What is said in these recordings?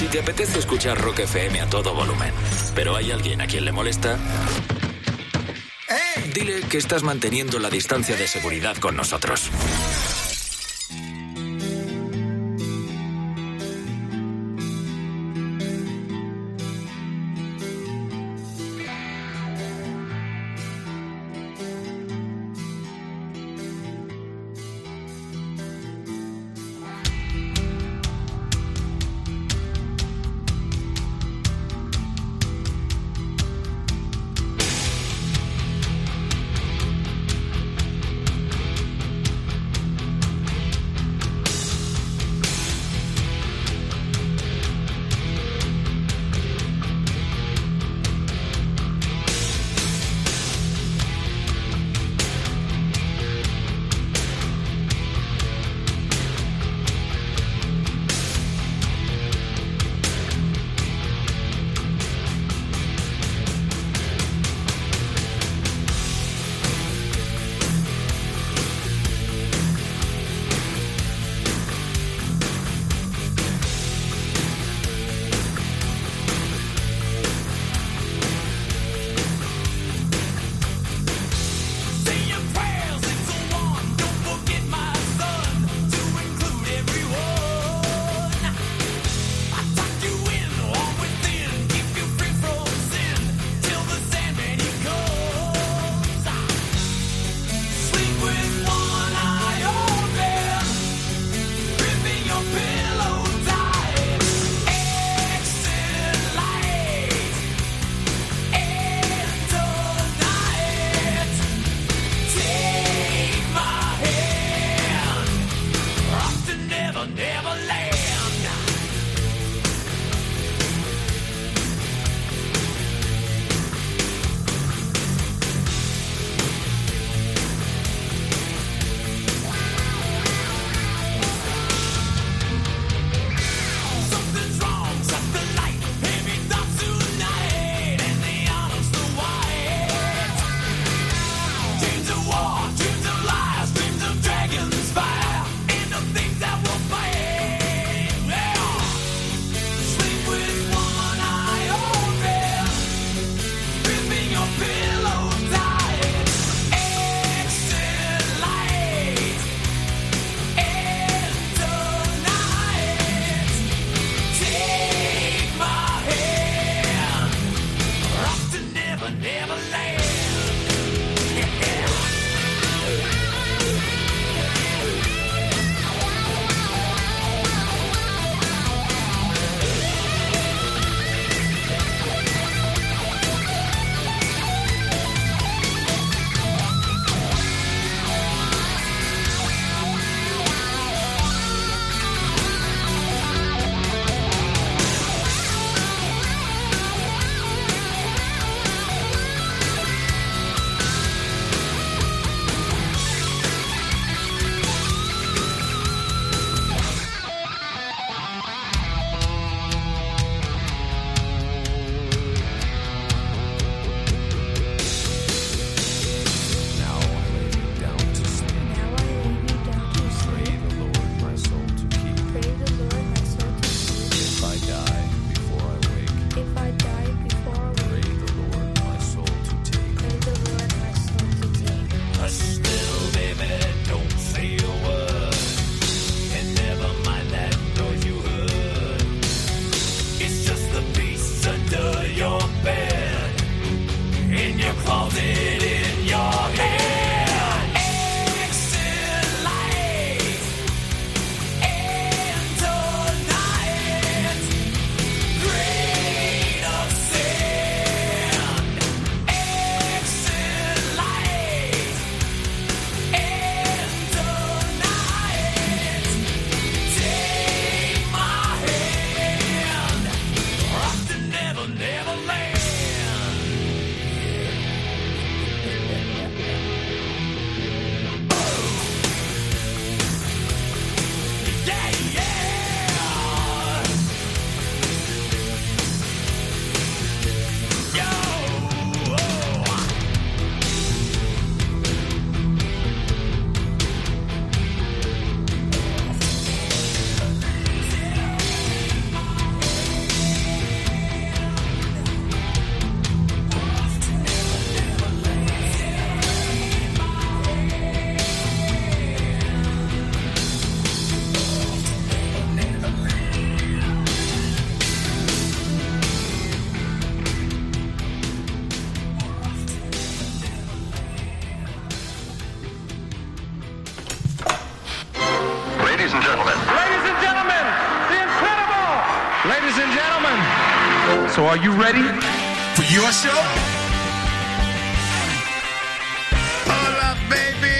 Si te apetece escuchar Rock FM a todo volumen, pero hay alguien a quien le molesta, dile que estás manteniendo la distancia de seguridad con nosotros. Ready for your show? Hola, baby.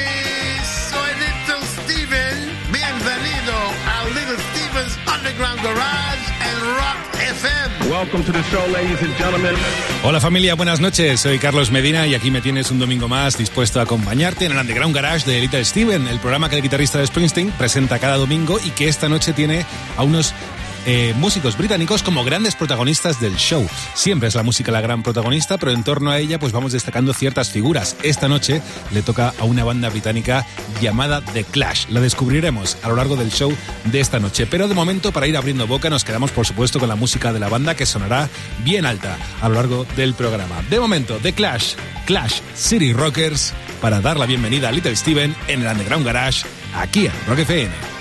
Soy Little Steven. Bienvenido a Little Steven's Underground Garage and Rock FM. Welcome to the show, ladies and gentlemen. Hola familia, buenas noches. Soy Carlos Medina y aquí me tienes un domingo más dispuesto a acompañarte en el Underground Garage de Little Steven, el programa que el guitarrista de Springsteen presenta cada domingo y que esta noche tiene a unos eh, músicos británicos como grandes protagonistas del show. Siempre es la música la gran protagonista, pero en torno a ella pues vamos destacando ciertas figuras. Esta noche le toca a una banda británica llamada The Clash. La descubriremos a lo largo del show de esta noche. Pero de momento, para ir abriendo boca, nos quedamos por supuesto con la música de la banda que sonará bien alta a lo largo del programa. De momento, The Clash, Clash City Rockers, para dar la bienvenida a Little Steven en el Underground Garage, aquí en Rock FM.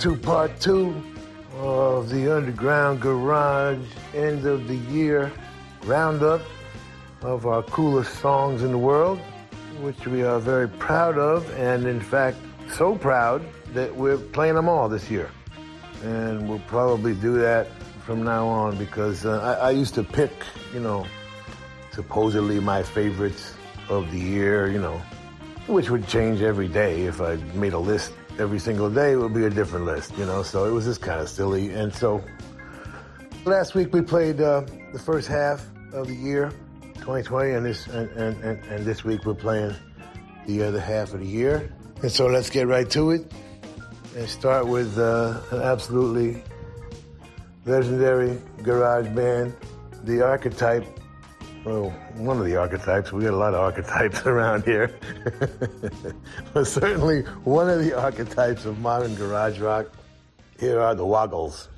To part two of the Underground Garage end of the year roundup of our coolest songs in the world, which we are very proud of, and in fact, so proud that we're playing them all this year. And we'll probably do that from now on because uh, I, I used to pick, you know, supposedly my favorites of the year, you know, which would change every day if I made a list every single day, it would be a different list, you know. So it was just kind of silly. And so last week we played uh, the first half of the year, 2020, and this and, and, and, and this week we're playing the other half of the year. And so let's get right to it and start with uh, an absolutely legendary garage band, the archetype well, one of the archetypes. We got a lot of archetypes around here. but certainly one of the archetypes of modern garage rock. Here are the Woggles.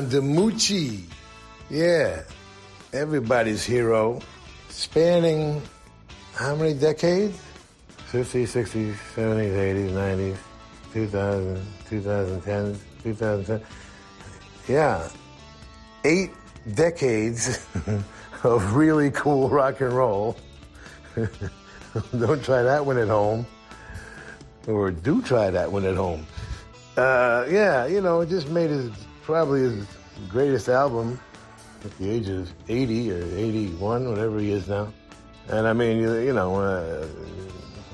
Dion DiMucci. Yeah, everybody's hero. Spanning how many decades? 50s, 60s, 70s, 80s, 90s, 2000, 2010, 2010. Yeah, eight decades of really cool rock and roll. Don't try that one at home. Or do try that one at home. Uh, yeah, you know, it just made his probably his greatest album at the age of 80 or 81, whatever he is now. And I mean, you, you know, uh,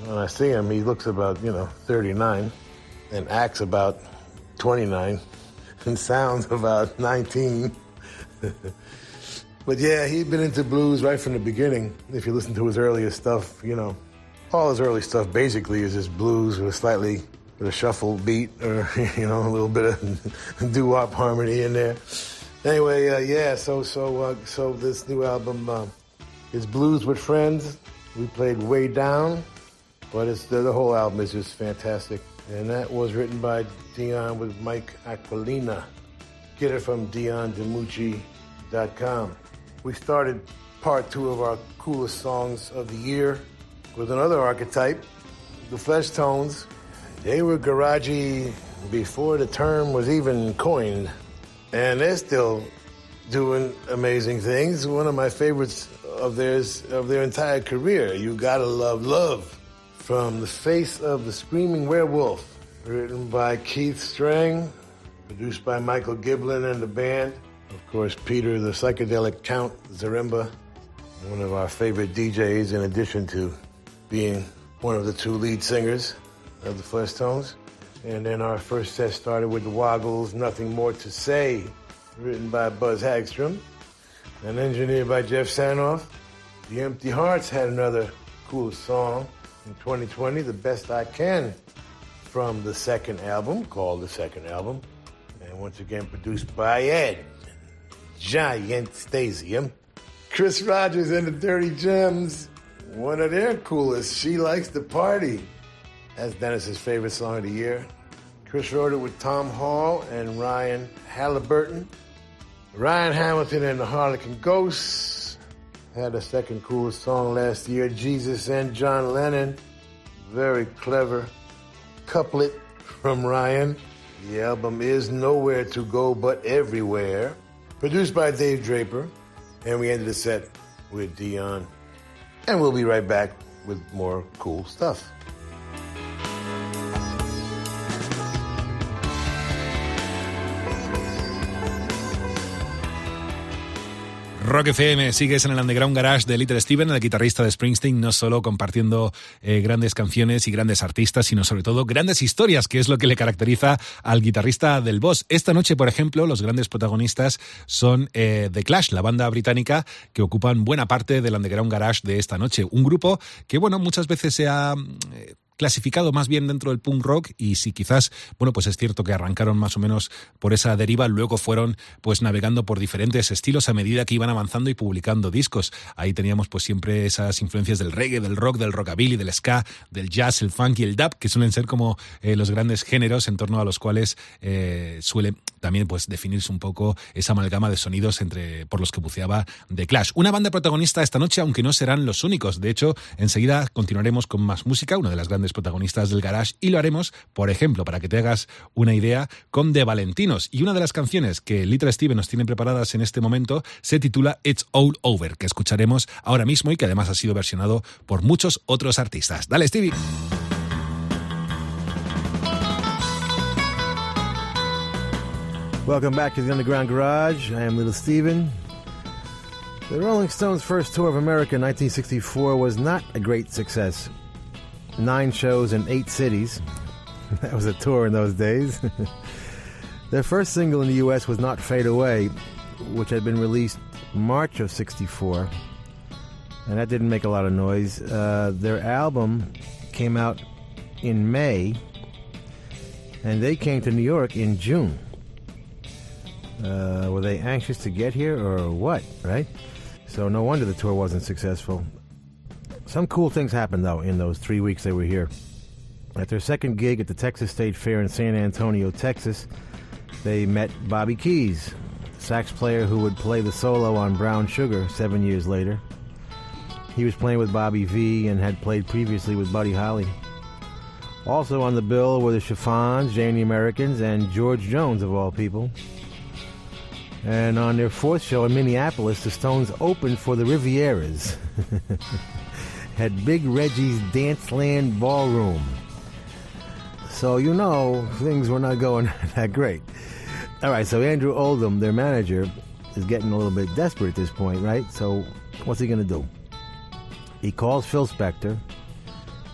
when I see him, he looks about, you know, 39 and acts about 29 and sounds about 19. but yeah, he'd been into blues right from the beginning. If you listen to his earliest stuff, you know, all his early stuff basically is just blues with slightly with a shuffle beat or you know a little bit of doo-wop harmony in there. Anyway, uh, yeah. So so uh, so this new album uh, is Blues with Friends. We played Way Down, but it's the, the whole album is just fantastic. And that was written by Dion with Mike Aquilina. Get it from DionDimucci.com. We started part two of our coolest songs of the year with another archetype, the Fleshtones. They were garagey before the term was even coined, and they're still doing amazing things. One of my favorites of theirs of their entire career, "You Gotta Love Love," from the face of the Screaming Werewolf, written by Keith Streng, produced by Michael Giblin and the band. Of course, Peter the psychedelic Count Zaremba, one of our favorite DJs, in addition to being one of the two lead singers of the Fleshtones. And then our first set started with the Woggles, Nothing More to Say, written by Buzz Hagstrom and engineered by Jeff Sanoff. The Empty Hearts had another cool song in 2020, The Best I Can, from the second album, called the second album. And once again produced by Ed, Giant Stasium. Chris Rogers and the Dirty Gems, one of their coolest. She likes to party. That's Dennis's favorite song of the year. Chris wrote it with Tom Hall and Ryan Halliburton. Ryan Hamilton and the Harlequin Ghosts had a second coolest song last year, Jesus and John Lennon. Very clever couplet from Ryan. The album is Nowhere to Go But Everywhere. Produced by Dave Draper. And we ended the set with Dion. And we'll be right back with more cool stuff. Rock FM, sigues en el Underground Garage de Little Steven, el guitarrista de Springsteen, no solo compartiendo eh, grandes canciones y grandes artistas, sino sobre todo grandes historias, que es lo que le caracteriza al guitarrista del Boss. Esta noche, por ejemplo, los grandes protagonistas son eh, The Clash, la banda británica que ocupan buena parte del Underground Garage de esta noche. Un grupo que, bueno, muchas veces se ha... Eh, clasificado más bien dentro del punk rock y si quizás, bueno, pues es cierto que arrancaron más o menos por esa deriva, luego fueron pues navegando por diferentes estilos a medida que iban avanzando y publicando discos. Ahí teníamos pues siempre esas influencias del reggae, del rock, del rockabilly, del ska, del jazz, el funk y el dub, que suelen ser como eh, los grandes géneros en torno a los cuales eh, suele también pues definirse un poco esa amalgama de sonidos entre por los que buceaba The Clash. Una banda protagonista esta noche, aunque no serán los únicos. De hecho, enseguida continuaremos con más música, una de las grandes protagonistas del garage y lo haremos, por ejemplo, para que te hagas una idea, con The Valentinos. Y una de las canciones que Little Steven nos tiene preparadas en este momento se titula It's All Over, que escucharemos ahora mismo y que además ha sido versionado por muchos otros artistas. Dale, Stevie. Welcome back to the Underground Garage. I am Little Steven. The Rolling Stones' first tour of America in 1964 was not a great success. Nine shows in eight cities. That was a tour in those days. Their first single in the U.S. was Not Fade Away, which had been released March of 64. And that didn't make a lot of noise. Uh, their album came out in May, and they came to New York in June. Uh, were they anxious to get here or what, right? So no wonder the tour wasn't successful. Some cool things happened, though, in those three weeks they were here. At their second gig at the Texas State Fair in San Antonio, Texas, they met Bobby Keys, sax player who would play the solo on Brown Sugar seven years later. He was playing with Bobby Vee and had played previously with Buddy Holly. Also on the bill were the Chiffons, Jay and the Americans, and George Jones, of all people. And on their fourth show in Minneapolis, the Stones opened for the Rivieras. Had Big Reggie's Danceland Ballroom. So, you know, things were not going that great. All right, so Andrew Oldham, their manager, is getting a little bit desperate at this point, right? So, what's he going to do? He calls Phil Spector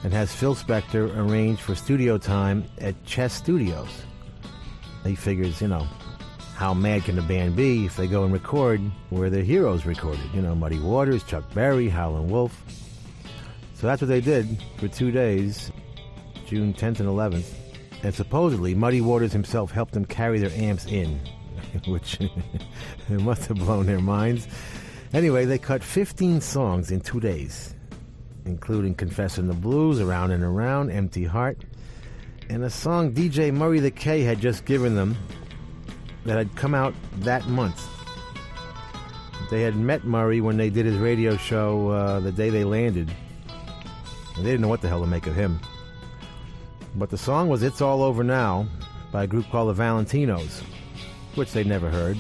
and has Phil Spector arrange for studio time at Chess Studios. He figures, you know, how mad can the band be if they go and record where their heroes recorded? You know, Muddy Waters, Chuck Berry, Howlin' Wolf. So that's what they did for two days, June 10th and 11th. And supposedly, Muddy Waters himself helped them carry their amps in, which must have blown their minds. Anyway, they cut 15 songs in two days, including Confessing the Blues, Around and Around, Empty Heart, and a song DJ Murray the K had just given them that had come out that month. They had met Murray when they did his radio show uh, the day they landed. And they didn't know what the hell to make of him. But the song was It's All Over Now by a group called the Valentinos, which they'd never heard.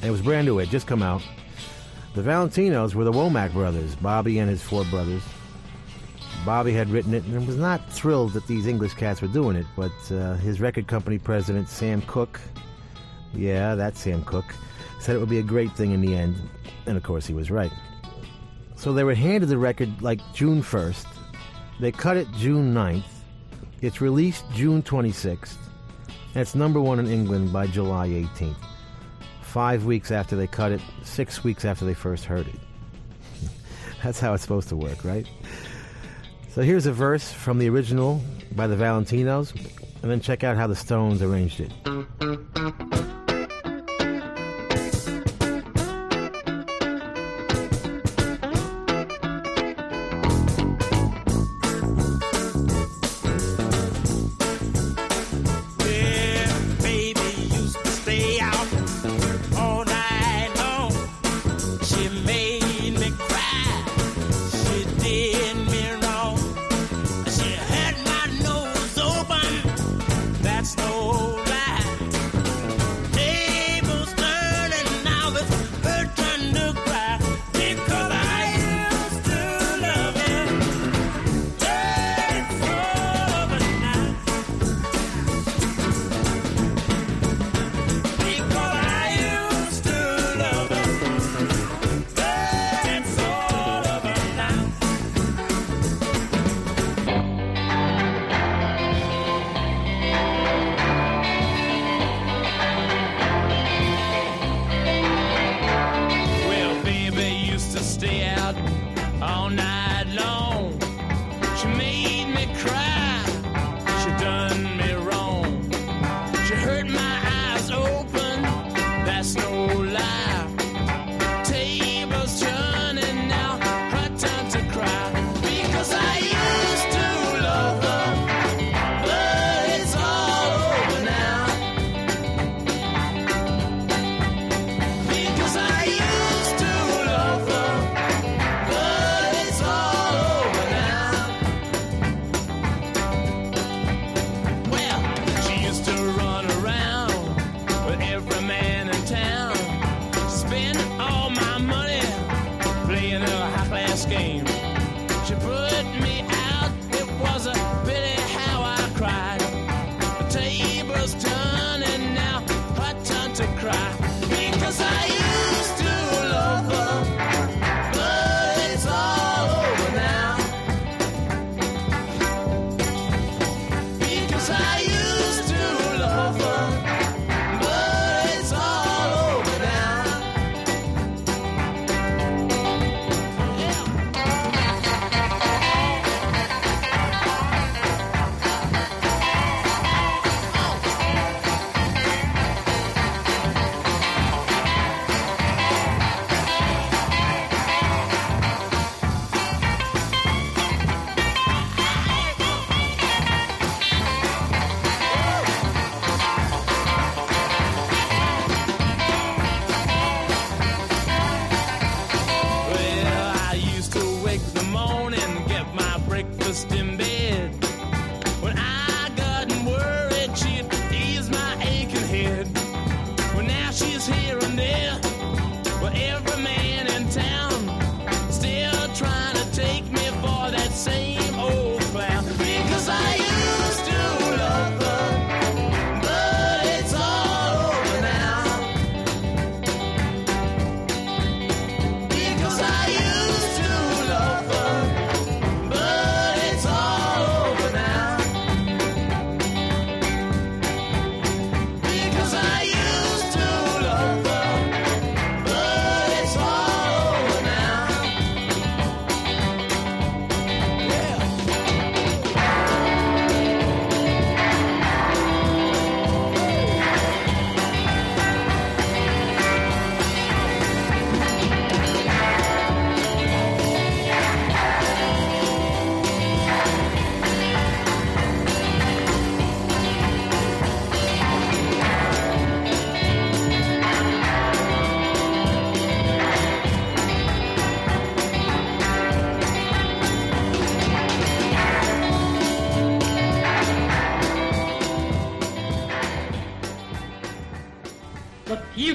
And it was brand new, it just come out. The Valentinos were the Womack brothers, Bobby and his four brothers. Bobby had written it and was not thrilled that these English cats were doing it, but uh, his record company president, Sam Cooke, yeah, that's Sam Cooke, said it would be a great thing in the end. And of course, he was right. So they were handed the record like June 1st. They cut it June 9th. It's released June 26th. And it's number one in England by July 18th. Five weeks after they cut it, six weeks after they first heard it. That's how it's supposed to work, right? So here's a verse from the original by the Valentinos, and then check out how the Stones arranged it.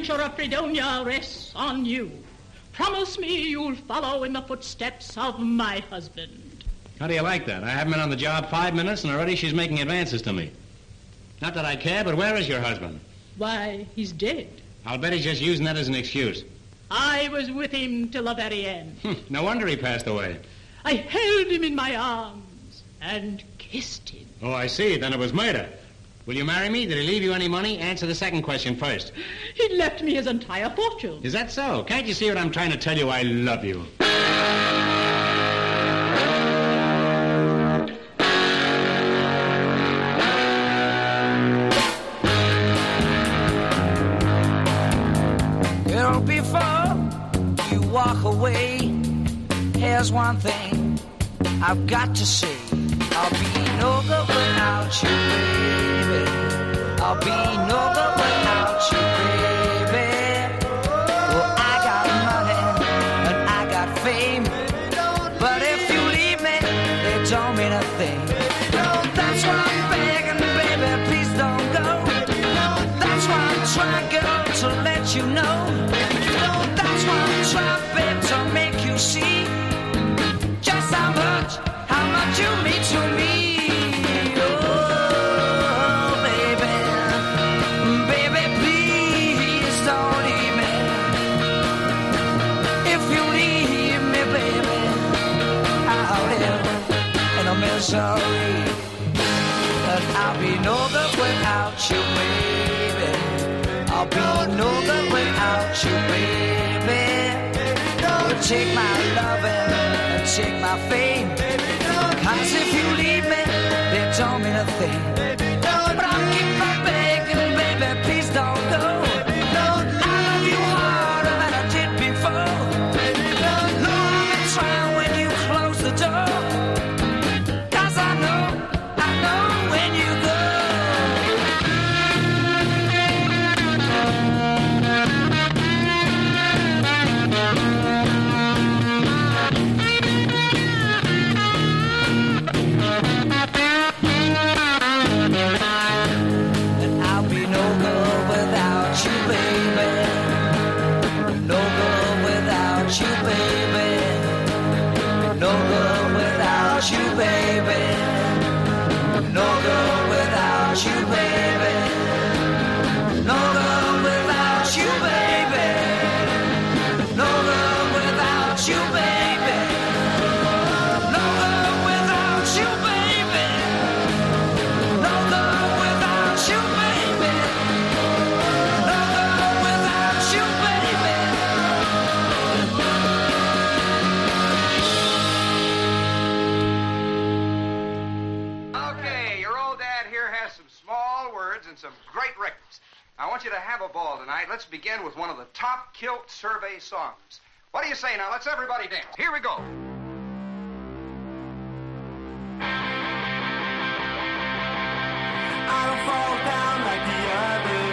Future of Fredonia rests on you. Promise me you'll follow in the footsteps of my husband. How do you like that? I haven't been on the job five minutes and already she's making advances to me. Not that I care, but where is your husband? Why, he's dead. I'll bet he's just using that as an excuse. I was with him till the very end. Hmm, no wonder he passed away. I held him in my arms and kissed him. Oh, I see. Then it was murder. Will you marry me? Did he leave you any money? Answer the second question first. He left me his entire fortune. Is that so? Can't you see what I'm trying to tell you? I love you. Well, before you walk away, here's one thing I've got to say. Misery. But I'll be no good without you, baby. I'll be no good without you, baby. You take my loving and take my fame. Cause if you leave me, it don't mean a thing. Let's begin with one of the top kilt survey songs. What do you say now? Let's everybody dance. Here we go. I don't fall down like the others, the others,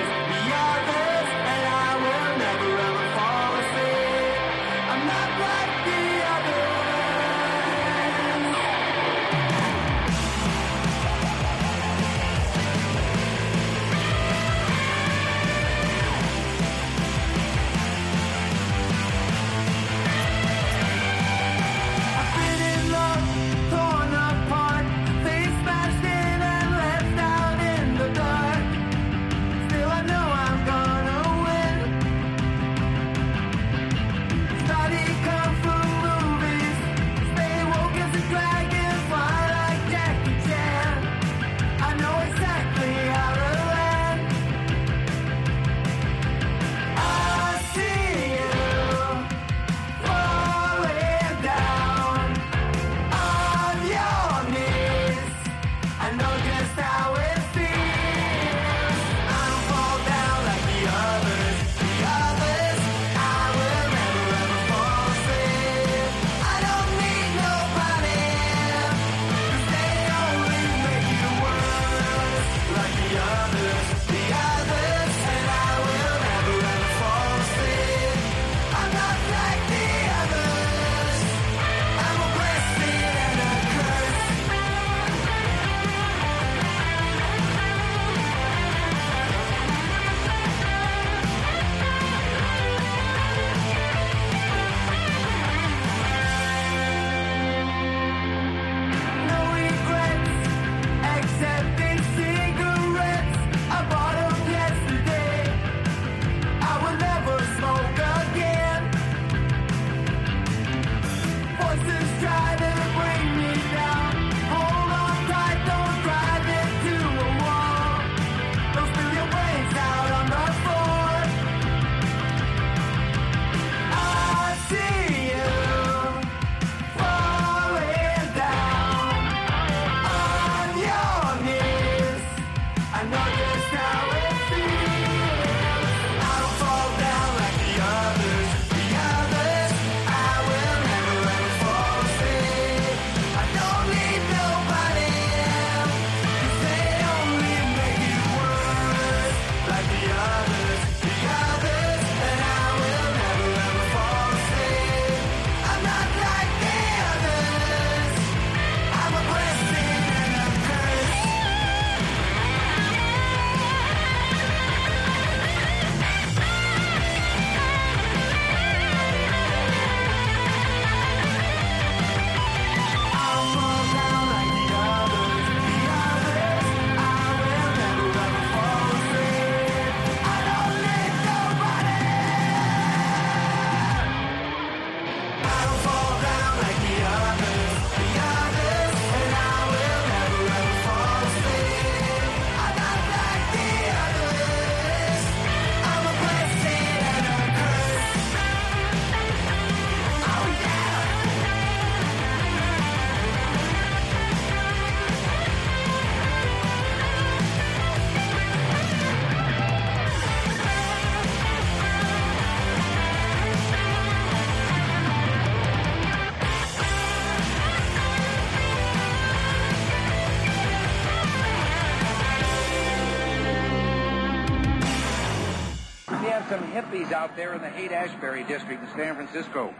out there in the Haight-Ashbury district in San Francisco.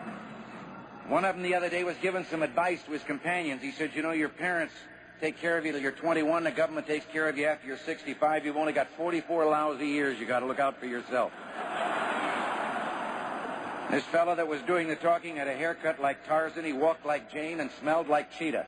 One of them the other day was giving some advice to his companions. He said, you know, your parents take care of you till you're 21. The government takes care of you after you're 65. You've only got 44 lousy years. You got to look out for yourself. This fellow that was doing the talking had a haircut like Tarzan. He walked like Jane and smelled like Cheetah.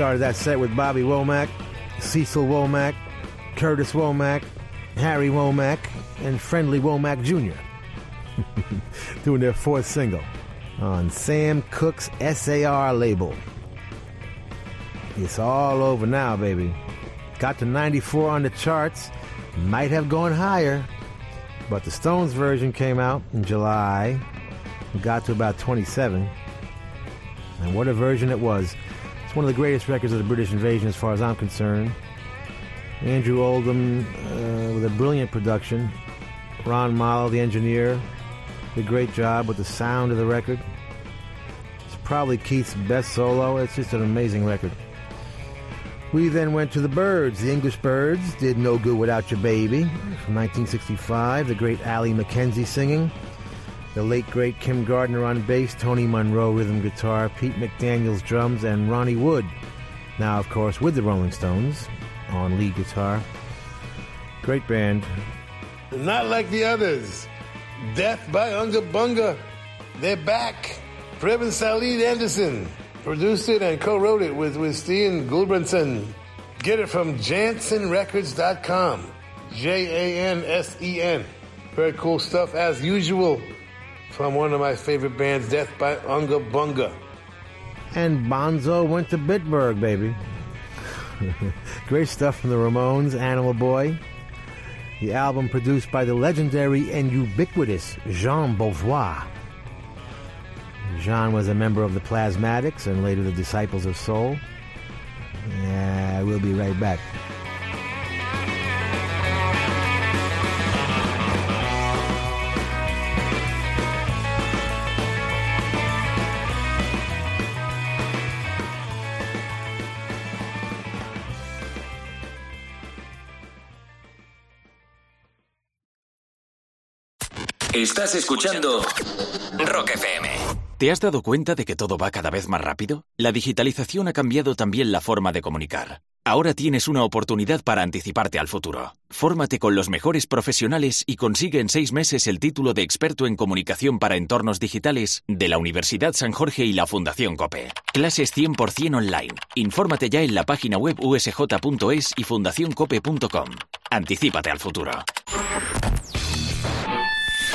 Started that set with Bobby Womack, Cecil Womack, Curtis Womack, Harry Womack, and Friendly Womack Jr. doing their fourth single on Sam Cooke's SAR label. It's all over now, baby. Got to 94 on the charts, might have gone higher, but the Stones version came out in July. Got to about 27. And what a version it was. One of the greatest records of the British invasion as far as I'm concerned. Andrew Oldham uh, with a brilliant production. Ron Malo, the engineer, did a great job with the sound of the record. It's probably Keith's best solo. It's just an amazing record. We then went to the Birds. The English Birds did No Good Without Your Baby from 1965. The great Ali McKenzie singing. The late great Kim Gardner on bass, Tony Munroe rhythm guitar, Pete McDaniels drums, and Ronnie Wood. Now, of course, with the Rolling Stones on lead guitar. Great band. Not like the others. Death by Unga Bunga. They're back. Previn Salid Anderson produced it and co-wrote it with, with Steen Gulbranson. Get it from JansenRecords.com. J-A-N-S-E-N. Very cool stuff as usual from one of my favorite bands, Death by Unga Bunga. And Bonzo went to Bitburg, baby. Great stuff from the Ramones, Animal Boy. The album produced by the legendary and ubiquitous Jean Beauvoir. Jean was a member of the Plasmatics and later the Disciples of Soul. Yeah, we'll be right back. Estás escuchando Rock FM. ¿Te has dado cuenta de que todo va cada vez más rápido? La digitalización ha cambiado también la forma de comunicar. Ahora tienes una oportunidad para anticiparte al futuro. Fórmate con los mejores profesionales y consigue en seis meses el título de experto en comunicación para entornos digitales de la Universidad San Jorge y la Fundación COPE. Clases 100% online. Infórmate ya en la página web usj.es y fundacioncope.com. Anticípate al futuro.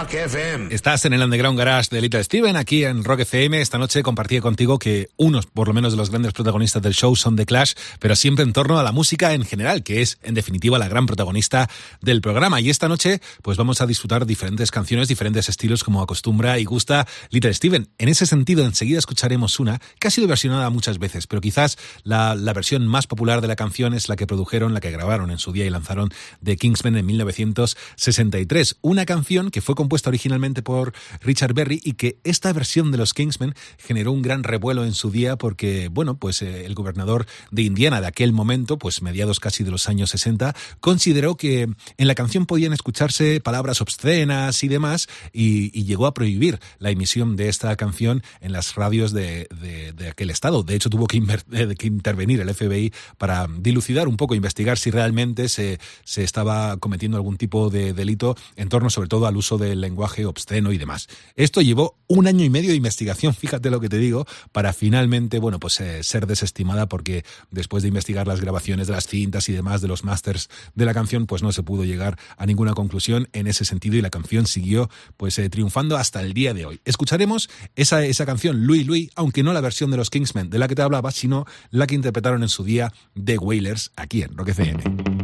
Rock FM. Estás en el Underground Garage de Little Steven, aquí en Rock FM. Esta noche compartí contigo que unos, por lo menos, de los grandes protagonistas del show son The Clash, pero siempre en torno a la música en general, que es, en definitiva, la gran protagonista del programa. Y esta noche, pues vamos a disfrutar diferentes canciones, diferentes estilos, como acostumbra y gusta Little Steven. En ese sentido, enseguida escucharemos una que ha sido versionada muchas veces, pero quizás la, versión más popular de la canción es la que produjeron, la que grabaron en su día y lanzaron The Kingsmen en 1963. Una canción que fue compuesta originalmente por Richard Berry y que esta versión de los Kingsmen generó un gran revuelo en su día porque, bueno, pues eh, el gobernador de Indiana de aquel momento, pues mediados casi de los años 60, consideró que en la canción podían escucharse palabras obscenas y demás y, y llegó a prohibir la emisión de esta canción en las radios de, de, de aquel estado. De hecho, tuvo que, eh, que, intervenir el FBI para dilucidar un poco, investigar si realmente se, se estaba cometiendo algún tipo de delito en torno sobre todo al uso del lenguaje obsceno y demás. Esto llevó un año y medio de investigación, fíjate lo que te digo, para finalmente, bueno, pues eh, ser desestimada porque después de investigar las grabaciones de las cintas y demás de los masters de la canción, pues no se pudo llegar a ninguna conclusión en ese sentido y la canción siguió pues eh, triunfando hasta el día de hoy. Escucharemos esa, esa canción Louis Louis, aunque no la versión de los Kingsmen de la que te hablaba, sino la que interpretaron en su día The Wailers aquí en Rock FM.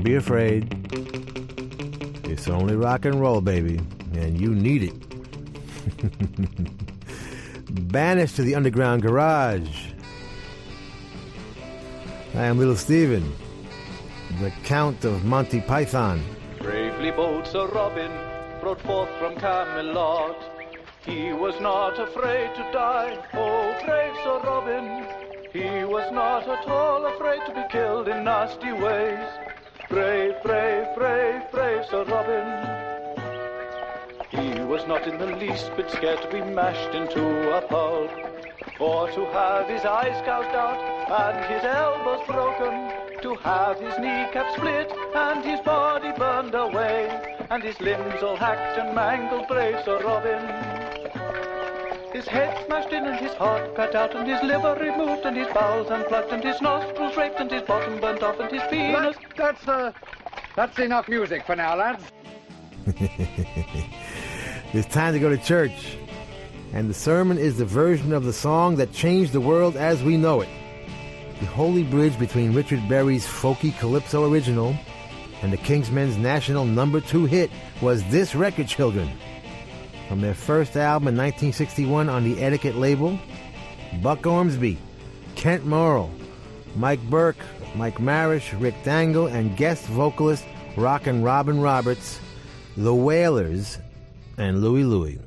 Don't be afraid. It's only rock and roll, baby, and you need it. Banished to the underground garage. I am Little Steven, the Count of Monty Python. Bravely bold Sir Robin rode forth from Camelot. He was not afraid to die, oh brave Sir Robin. He was not at all afraid to be killed in nasty ways. Brave, brave, brave, brave Sir Robin. He was not in the least bit scared to be mashed into a pulp, or to have his eyes gouged out and his elbows broken, to have his kneecap split and his body burned away, and his limbs all hacked and mangled, brave Sir Robin. His head smashed in and his heart cut out and his liver removed and his bowels unplugged and his nostrils raped and his bottom burnt off and his penis. That's, uh, that's enough music for now, lads. it's time to go to church. And the sermon is the version of the song that changed the world as we know it. The holy bridge between Richard Berry's folky calypso original and the Kingsmen's national number two hit was this record, children. From their first album in 1961 on the Etiquette label, Buck Ormsby, Kent Morrill, Mike Burk, Mike Marish, Rick Dangel, and guest vocalist Rockin' Robin Roberts, The Wailers, and Louie Louie.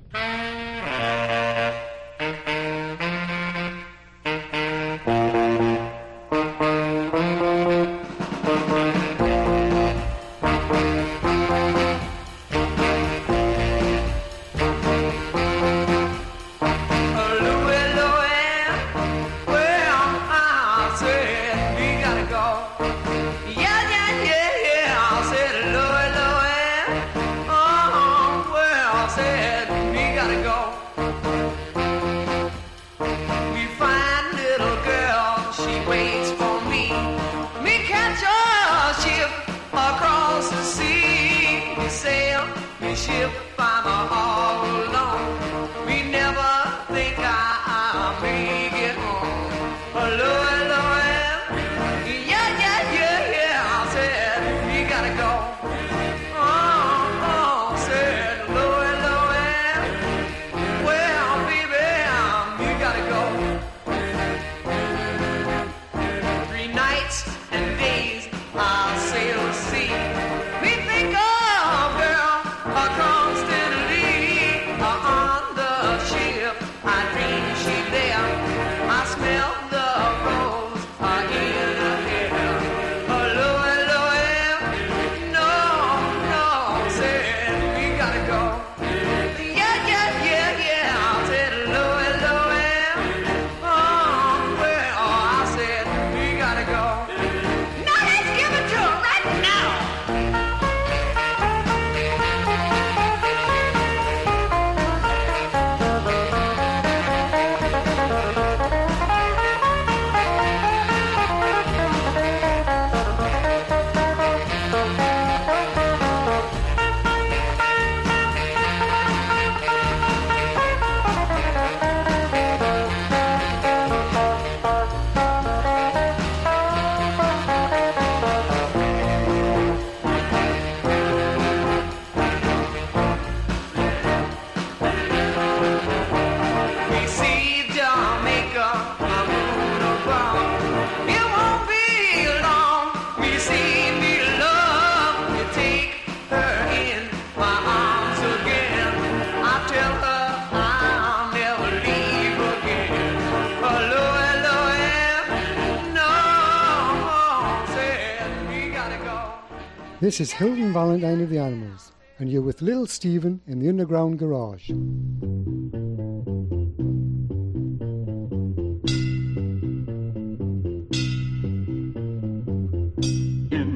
This is Hilton Valentine of the Animals, and you're with Little Stephen in the Underground Garage. In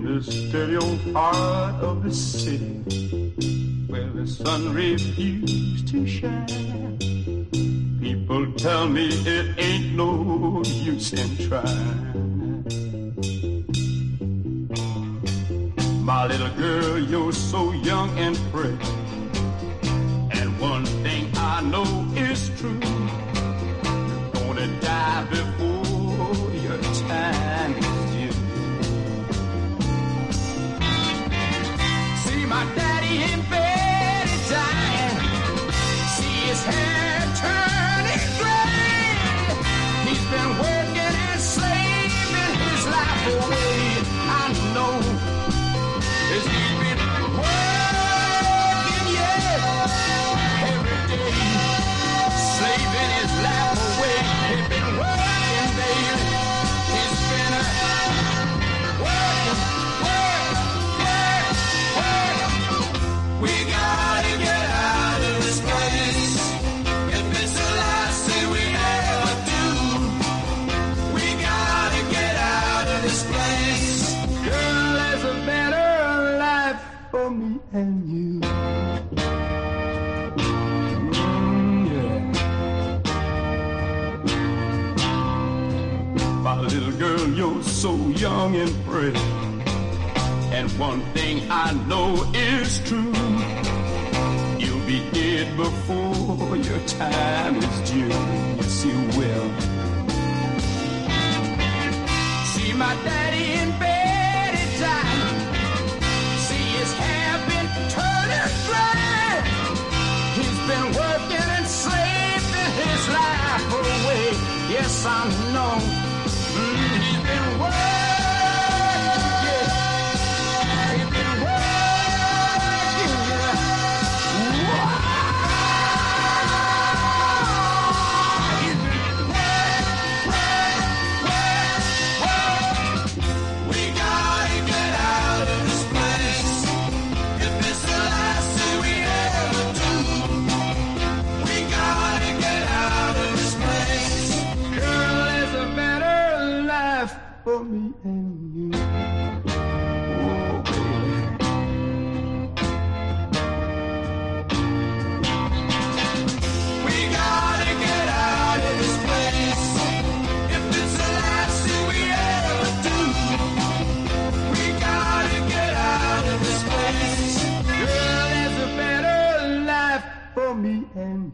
the stereo heart of the city, where the sun refused to shine, people tell me it ain't no use in trying. young and free.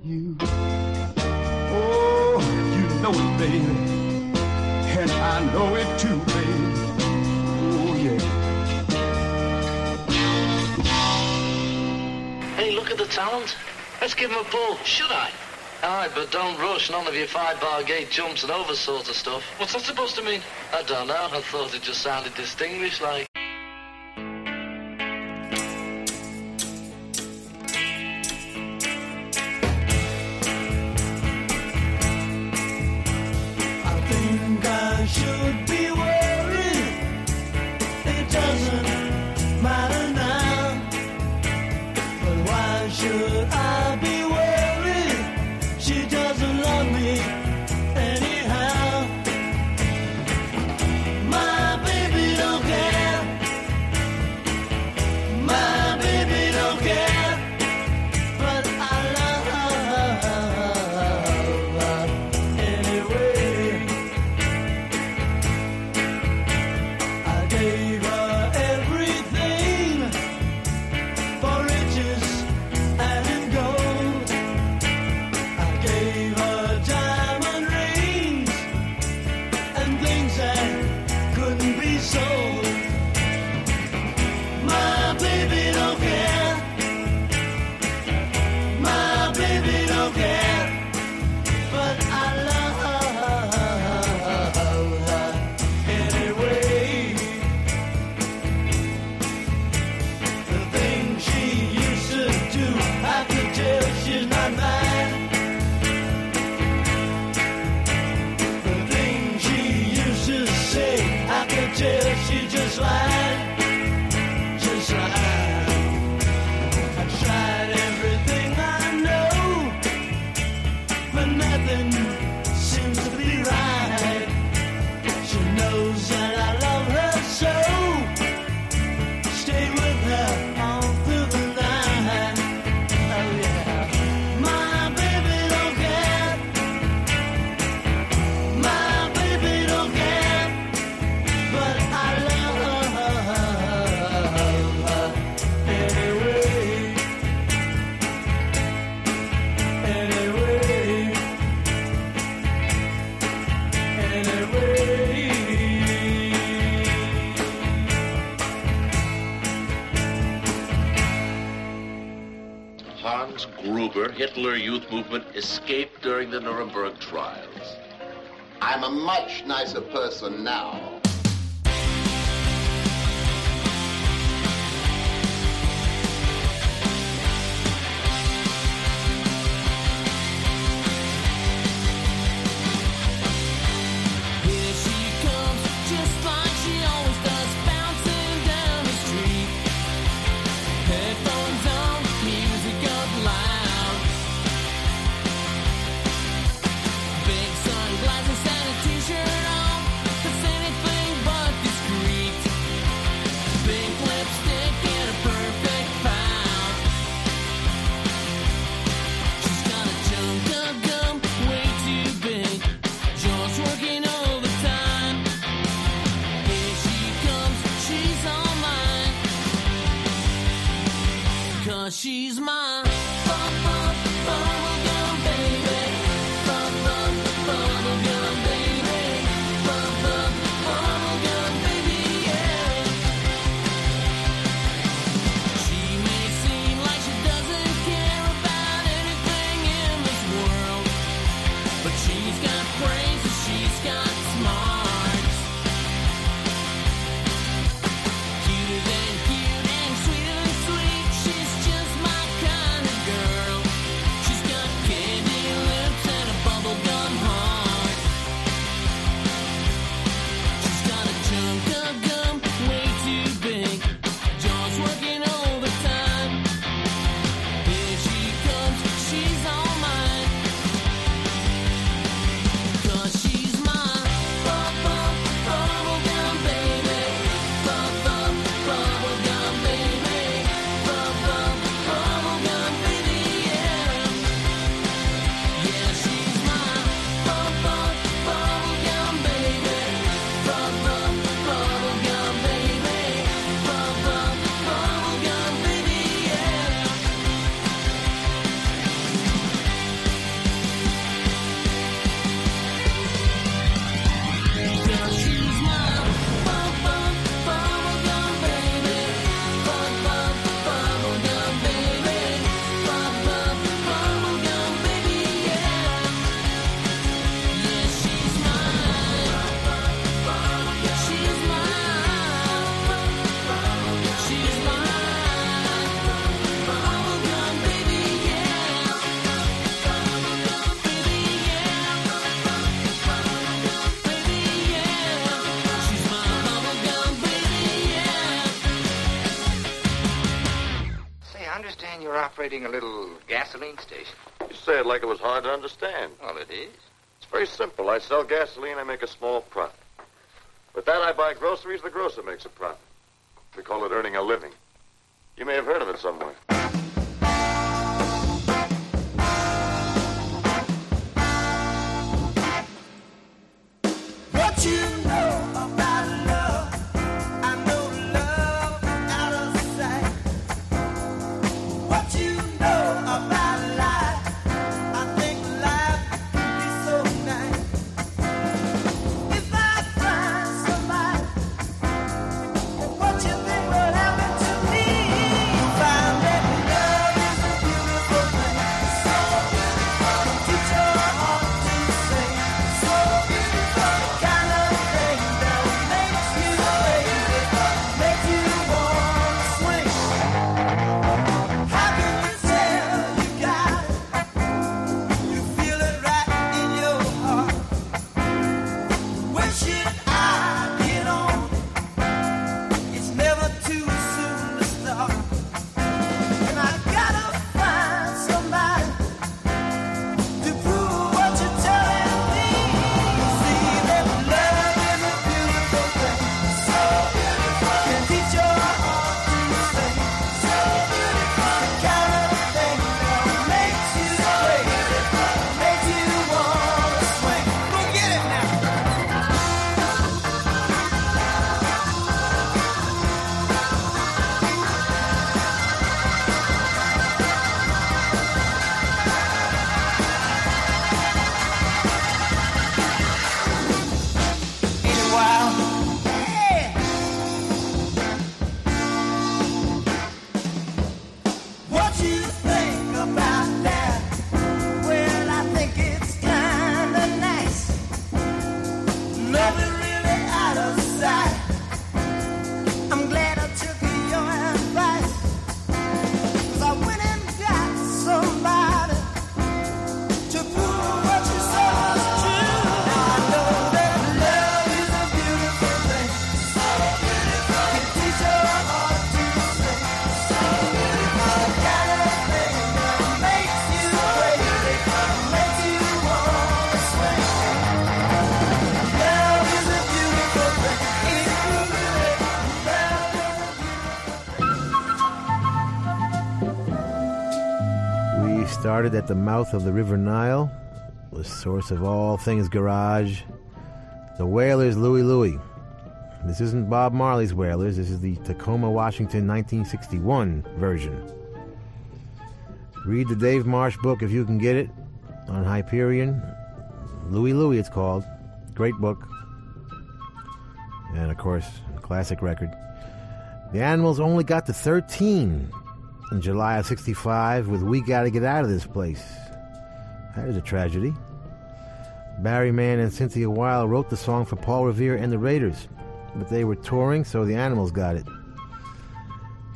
you. Oh, you know it, baby. And I know it too, baby. Oh, yeah. Hey, look at the talent. Let's give him a pull, should I? Aye, but don't rush. None of your five-bar gate jumps and over sort of stuff. What's that supposed to mean? I don't know. I thought it just sounded distinguished like. much nicer person now. it like it was hard to understand. Well, it is. It's very simple. I sell gasoline, I make a small profit. With that, I buy groceries, the grocer makes a profit. We call it earning a living. You may have heard of it somewhere. Nothing at the mouth of the River Nile, the source of all things garage. The Whalers Louie Louie. This isn't Bob Marley's Whalers, this is the Tacoma, Washington 1961 version. Read the Dave Marsh book if you can get it on Hyperion. Louie Louie, it's called. Great book. And of course, classic record. The Animals only got to 13 in July of 65 with We Gotta Get Out of This Place. That is a tragedy. Barry Mann and Cynthia Weil wrote the song for Paul Revere and the Raiders, but they were touring, so the Animals got it.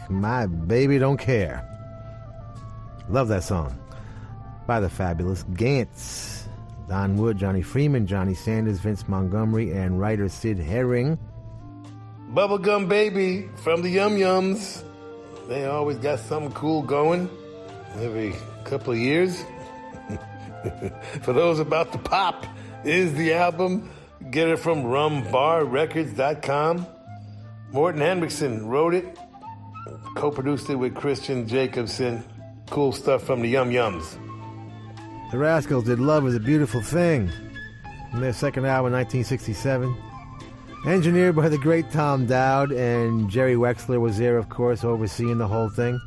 My baby don't care. Love that song. By the fabulous Gantz. Don Wood, Johnny Freeman, Johnny Sanders, Vince Montgomery, and writer Sid Herring. Bubblegum Baby from the Yum Yums. They always got something cool going every couple of years. For those about to pop, is the album. Get it from rumbarrecords.com. Morton Hendrickson wrote it, co produced it with Christian Jacobson. Cool stuff from the Yum Yums. The Rascals did Love is a Beautiful Thing from their second album, 1967. Engineered by the great Tom Dowd, and Jerry Wexler was there, of course, overseeing the whole thing.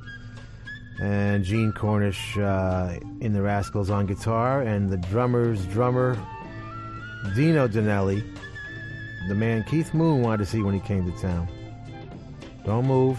And Gene Cornish uh, in the Rascals on guitar, and the drummer's drummer, Dino Danelli, the man Keith Moon wanted to see when he came to town. Don't move.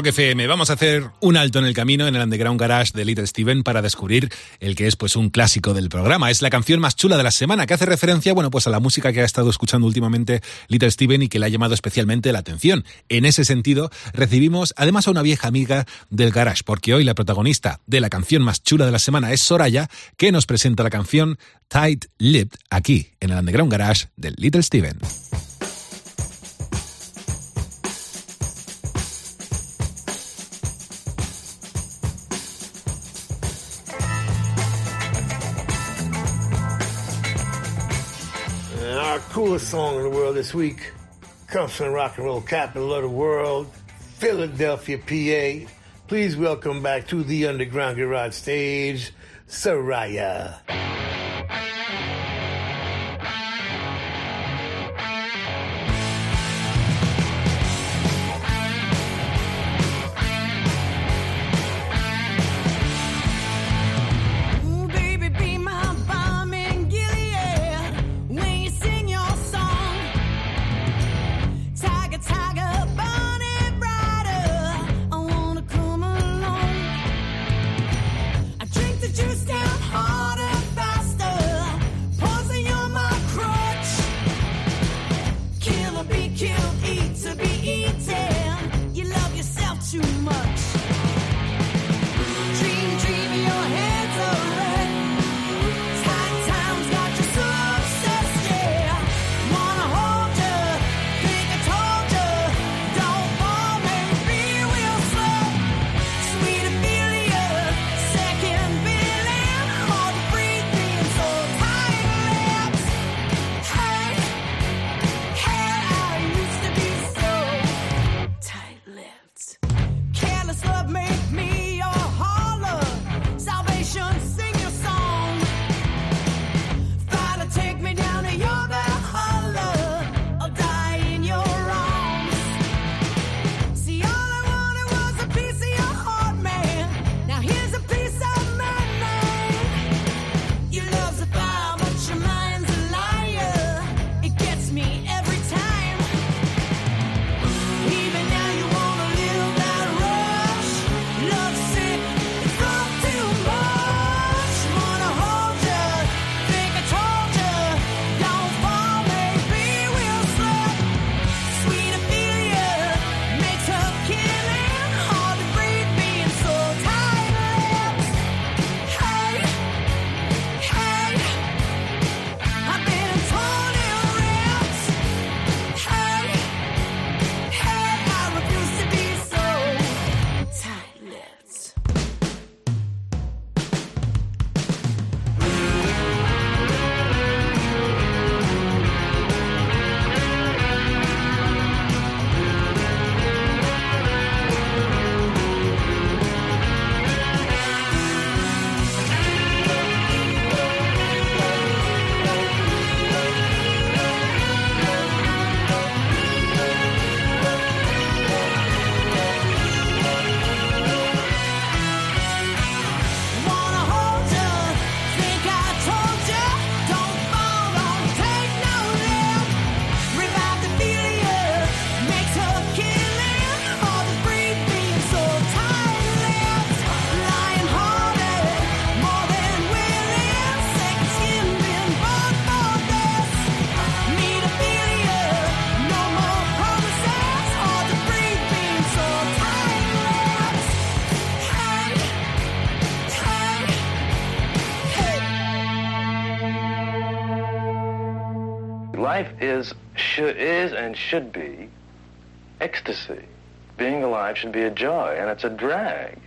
Rock FM. Vamos a hacer un alto en el camino en el Underground Garage de Little Steven para descubrir el que es pues un clásico del programa. Es la canción más chula de la semana que hace referencia, bueno, pues a la música que ha estado escuchando últimamente Little Steven y que le ha llamado especialmente la atención. En ese sentido, recibimos además a una vieja amiga del garage, porque hoy la protagonista de la canción más chula de la semana es Soraya, que nos presenta la canción Tight Lipped aquí en el Underground Garage de Little Steven. Coolest song in the world this week comes from the rock and roll capital of the world, Philadelphia, PA. Please welcome back to the Underground Garage stage, Soraya. is and should be ecstasy. Being alive should be a joy, and it's a drag.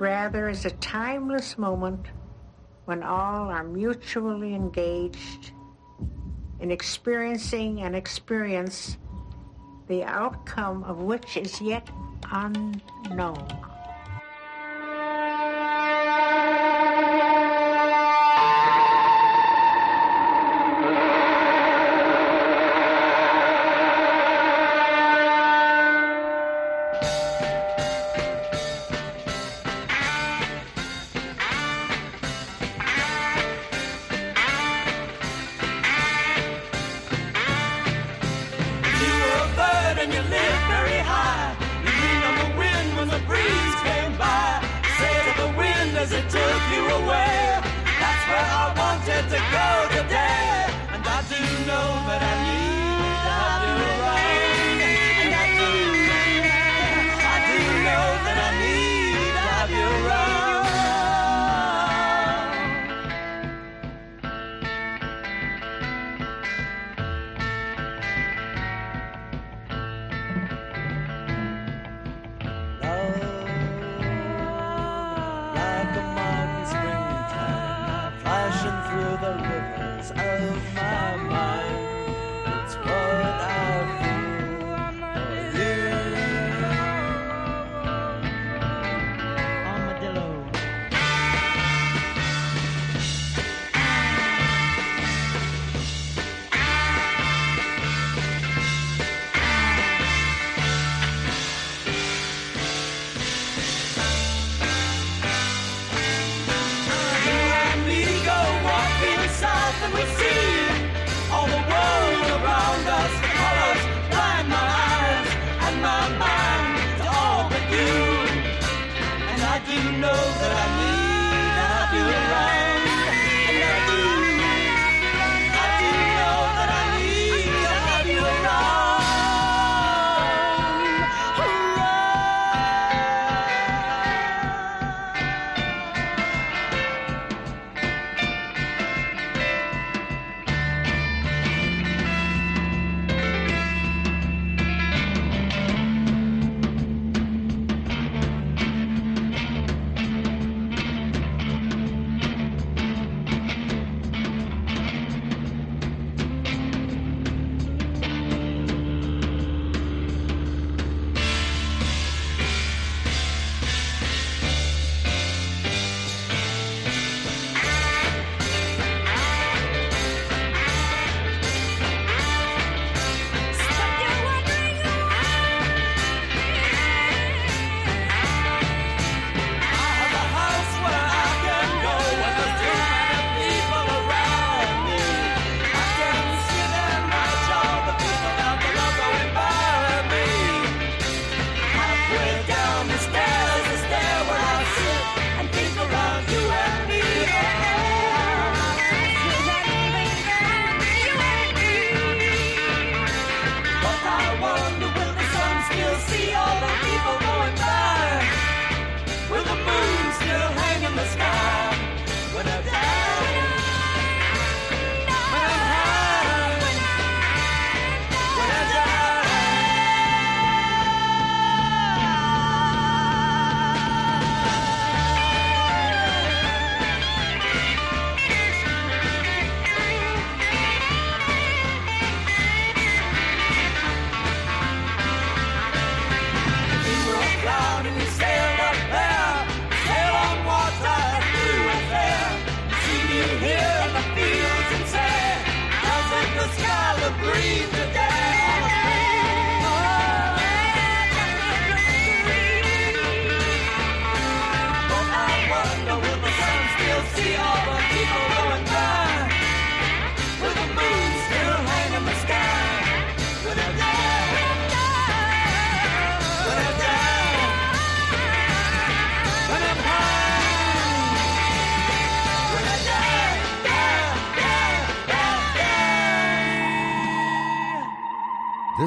rather is a timeless moment when all are mutually engaged in experiencing an experience the outcome of which is yet unknown.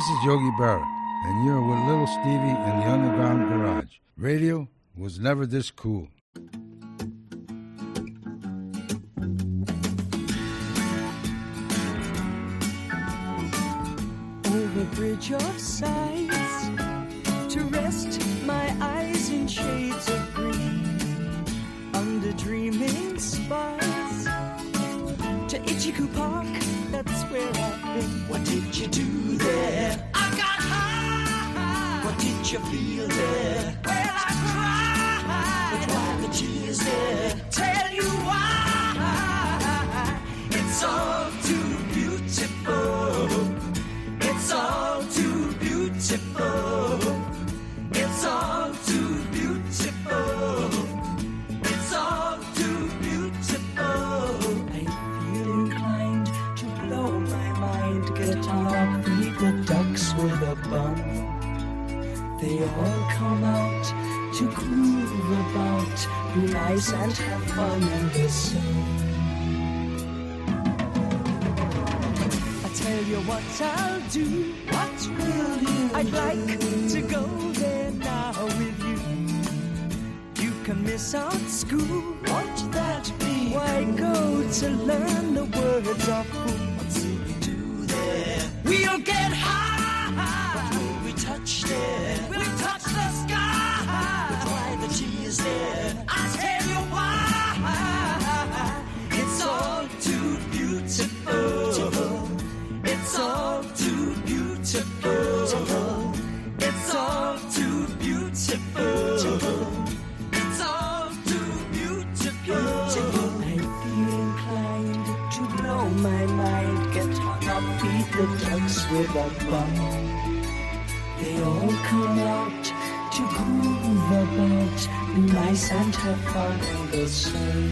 Is Yogi Berra, and you're with Little Stevie in the Underground Garage. Radio was never this cool. over bridge of sights to rest my eyes in shades of green under dreaming spires to Ichiku Park. That's where I've been. What did you do there? I got high. What did you feel there? Well, I cried. But why the tears there? Tell you why. It's all come out to groove about, be nice and have fun the sun. I tell you what I'll do. What will you? I'd like to go there now with you. You can miss out school. Won't that be? Why go to learn the words of fool? What's we do there? We'll get high. Ducks with. They all come out to groove about, be nice and have fun in the sun.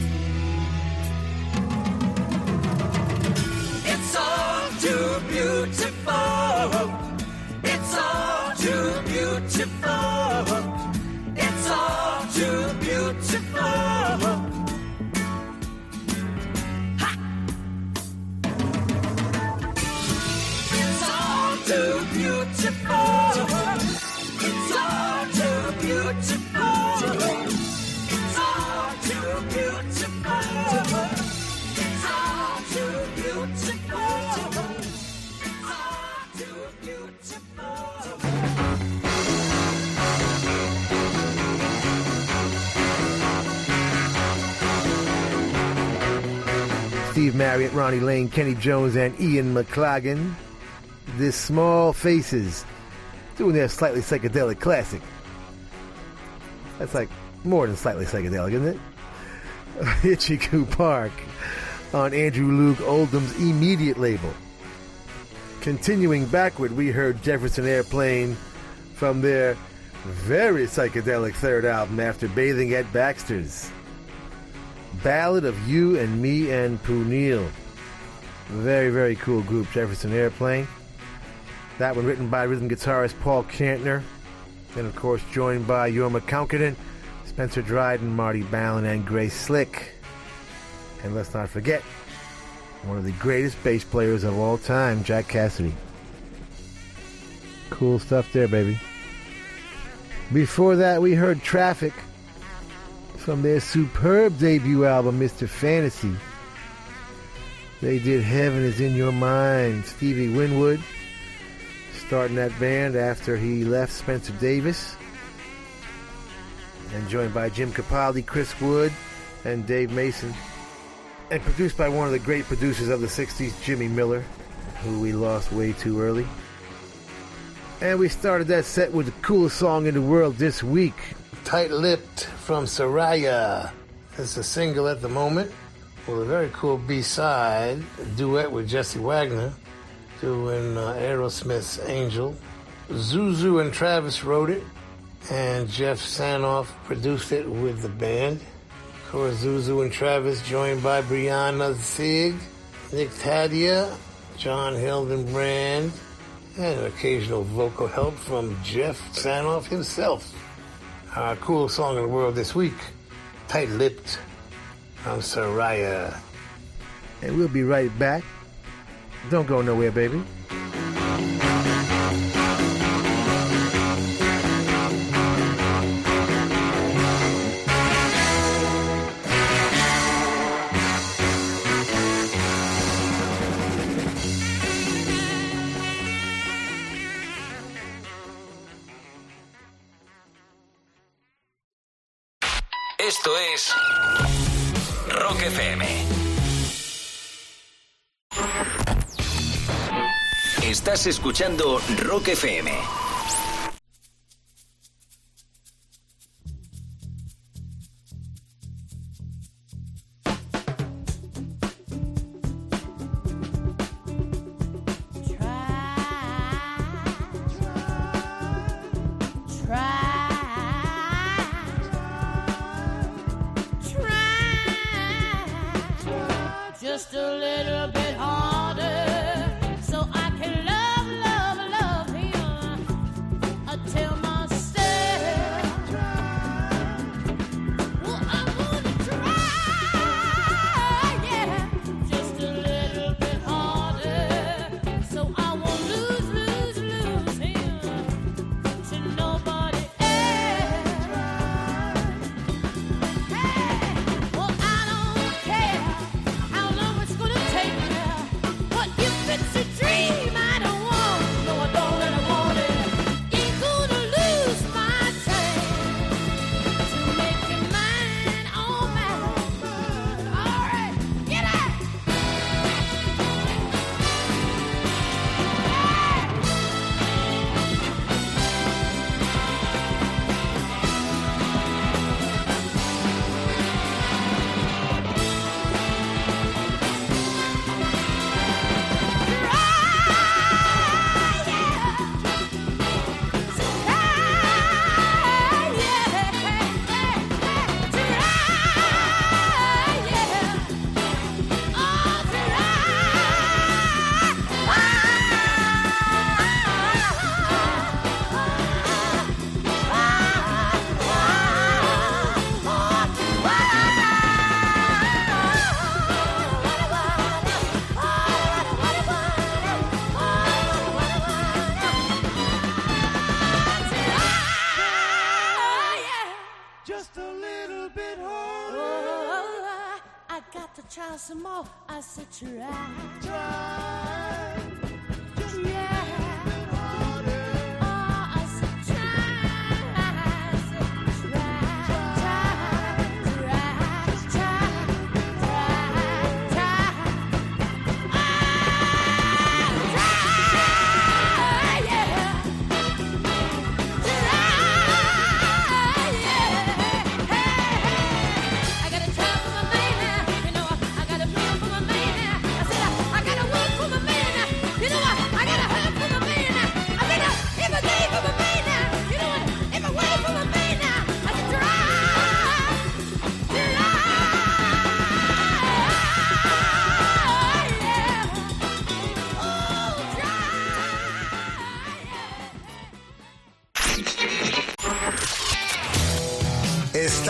It's all too beautiful. Steve Marriott, Ronnie Lane, Kenny Jones, and Ian McLagan. This Small Faces doing their slightly psychedelic classic. That's like more than slightly psychedelic, isn't it? Itchycoo Park on Andrew Loog Oldham's immediate label. Continuing backward, we heard Jefferson Airplane from their very psychedelic third album after bathing at Baxter's. Ballad of You and Me and Pooneil. Very, very cool group, Jefferson Airplane. That one written by rhythm guitarist Paul Kantner. And of course, joined by Jorma Kaukonen, Spencer Dryden, Marty Balin, and Grace Slick. And let's not forget, one of the greatest bass players of all time, Jack Casady. Cool stuff there, baby. Before that, we heard Traffic from their superb debut album, Mr. Fantasy. They did Heaven is in Your Mind. Stevie Winwood starting that band after he left Spencer Davis. And joined by Jim Capaldi, Chris Wood, and Dave Mason. And produced by one of the great producers of the 60s, Jimmy Miller, who we lost way too early. And we started that set with the coolest song in the world this week Tight Lipped from Soraya. It's a single at the moment with a very cool B side, duet with Jesse Wagner doing uh, Aerosmith's Angel. Zuzu and Travis wrote it, and Jeff Sanoff produced it with the band. Of course, Zuzu and Travis joined by Brianna Zig, Nick Tadia, John Hildenbrand, and an occasional vocal help from Jeff Sanoff himself. Our coolest song in the world this week, Tight Lipped from Soraya. And we'll be right back. Don't go nowhere, baby. Escuchando Rock FM.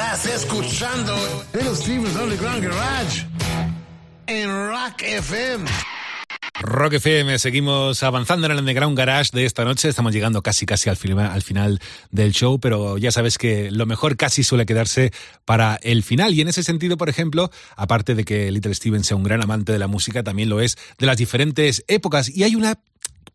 Estás escuchando Little Steven's Underground Garage en Rock FM. Rock FM, seguimos avanzando en el Underground Garage de esta noche. Estamos llegando casi casi al, al final del show, pero ya sabes que lo mejor casi suele quedarse para el final. Y en ese sentido, por ejemplo, aparte de que Little Steven sea un gran amante de la música, también lo es de las diferentes épocas. Y hay una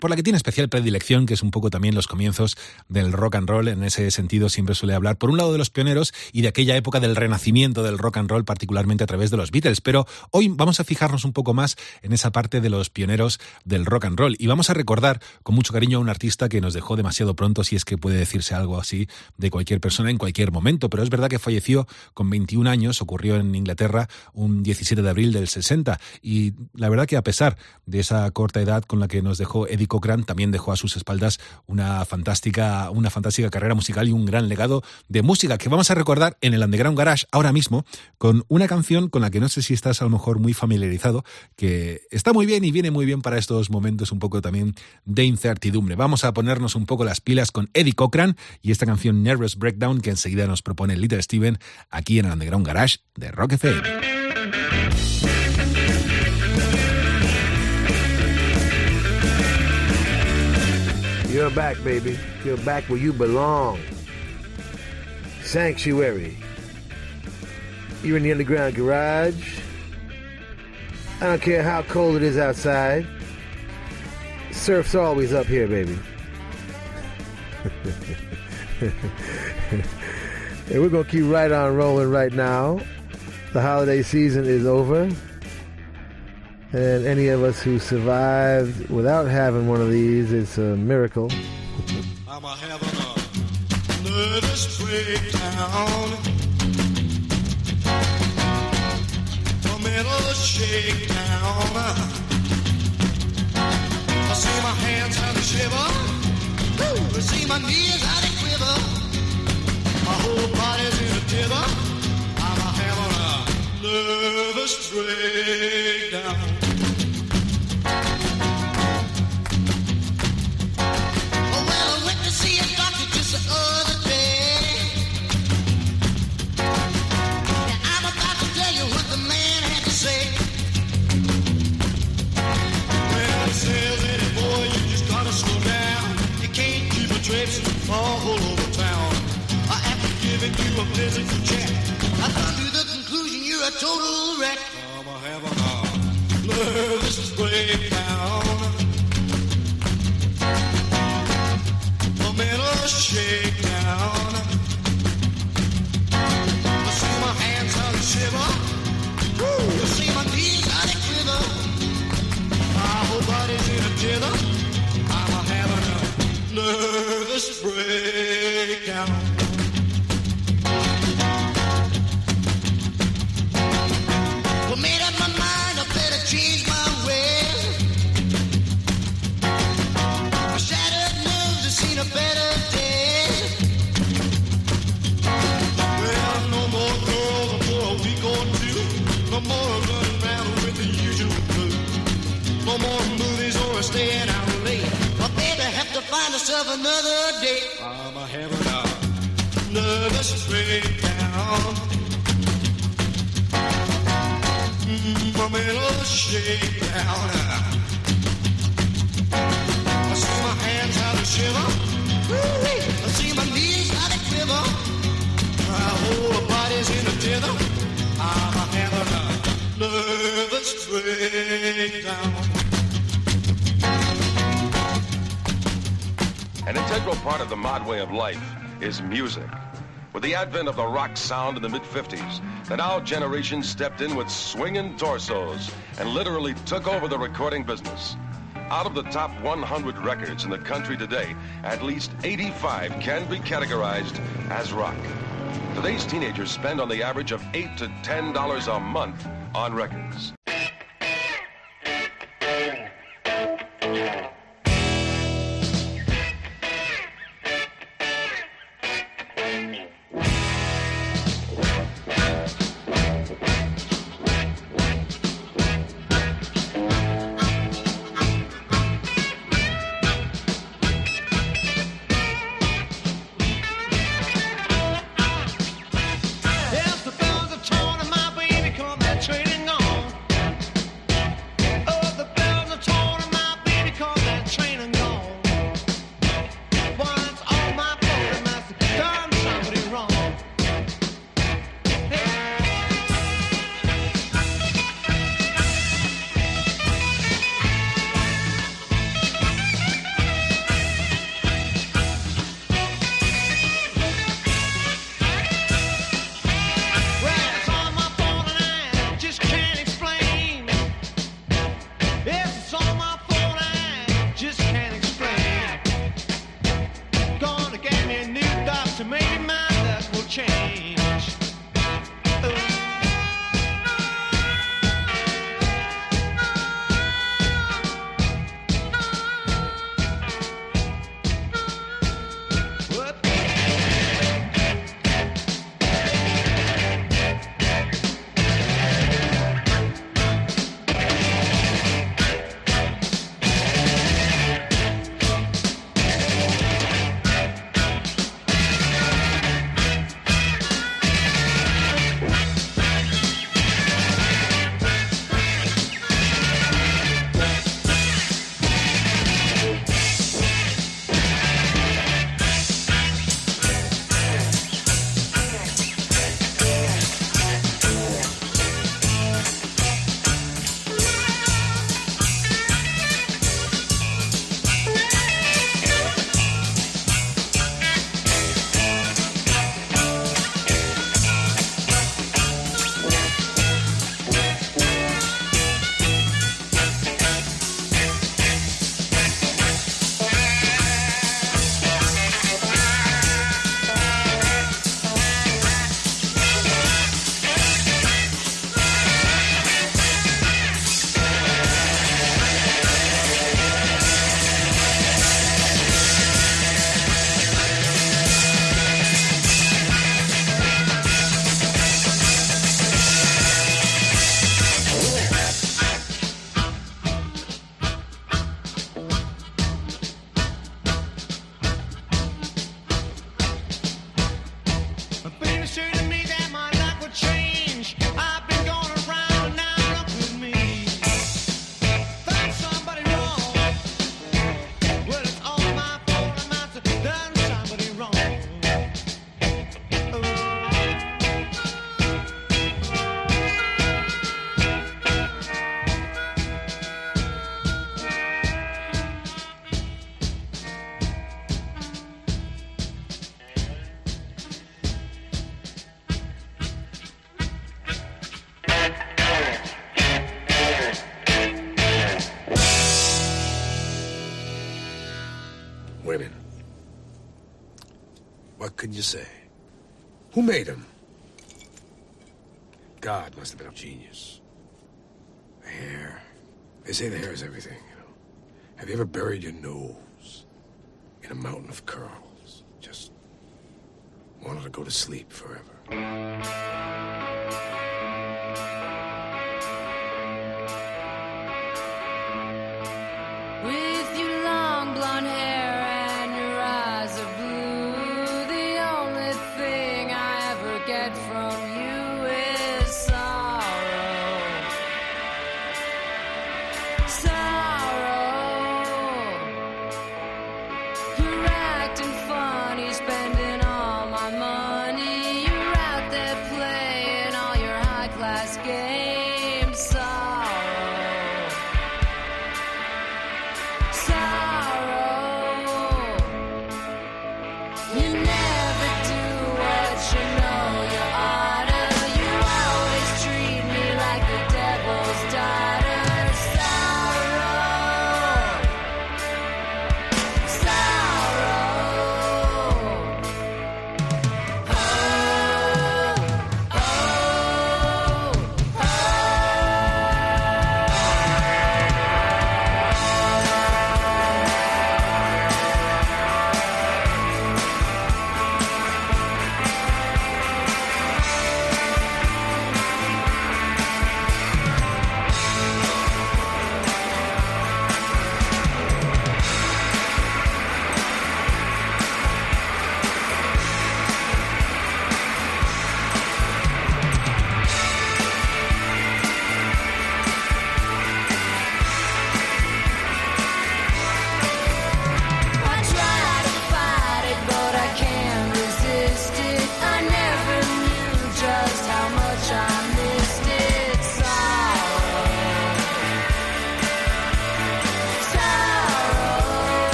por la que tiene especial predilección, que es un poco también los comienzos del rock and roll. En ese sentido, siempre suele hablar, por un lado, de los pioneros y de aquella época del renacimiento del rock and roll, particularmente a través de los Beatles. Pero hoy vamos a fijarnos un poco más en esa parte de los pioneros del rock and roll. Y vamos a recordar con mucho cariño a un artista que nos dejó demasiado pronto, si es que puede decirse algo así de cualquier persona en cualquier momento. Pero es verdad que falleció con 21 años, ocurrió en Inglaterra un 17 de abril del 60. Y la verdad que a pesar de esa corta edad con la que nos dejó Eddie Cochran, también dejó a sus espaldas una fantástica, una fantástica carrera musical y un gran legado de música que vamos a recordar en el Underground Garage ahora mismo con una canción con la que no sé si estás a lo mejor muy familiarizado, que está muy bien y viene muy bien para estos momentos un poco también de incertidumbre. Vamos a ponernos un poco las pilas con Eddie Cochran y esta canción Nervous Breakdown que enseguida nos propone Little Steven aquí en el Underground Garage de Rock FM. You're back, baby. You're back where you belong. Sanctuary. You're in the underground garage. I don't care how cold it is outside. Surf's always up here, baby. And we're going to keep right on rolling right now. The holiday season is over. And any of us who survived without having one of these, it's a miracle. I'm a having a nervous breakdown. A mental shakedown. I see my hands how they shiver. I see my knees how they quiver. My whole body's in a. nervous breakdown. Oh, well, I went to see a doctor just the other day. Now, I'm about to tell you what the man had to say. Well, it says, Eddie boy, you just gotta slow down. You can't keep a traipsing all over town. I after giving you a physical check, I come to the conclusion you're a total wreck. I'm a having a nervous breakdown. A mental shakedown. I see my hands shiver. See my knees they quiver. My whole body's in a. I'm having a nervous breakdown. Find herself another date. I'm a having a nervous breakdown. Mm, a shakedown. I see my hands how they shiver. I see my knees how they quiver. My whole body's in a tither. Way of life is music. With the advent of the rock sound in the mid 50s, the now generation stepped in with swinging torsos and literally took over the recording business. Out of the top 100 records in the country today, at least 85 can be categorized as rock. Today's teenagers spend on the average of 8 to $10 a month on records. women. What can you say? Who made them? God must have been a genius. The hair. They say the hair is everything, you know. Have you ever buried your nose in a mountain of curls? Just wanted to go to sleep forever.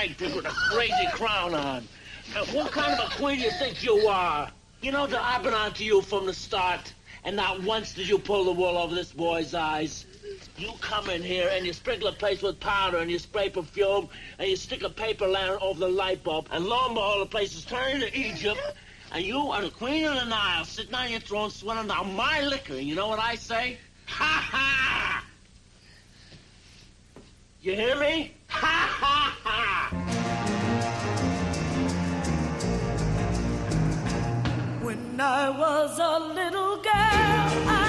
Some with a crazy crown on. What kind of a queen do you think you are? You know that I've been on to you from the start, and not once did you pull the wool over this boy's eyes. You come in here and you sprinkle the place with powder and you spray perfume and you stick a paper lantern over the light bulb and lo and behold the place is turning to Egypt and you are the queen of the Nile sitting on your throne swilling down my liquor and you know what I say? Ha ha! You hear me? Ha ha ha! When I was a little girl, I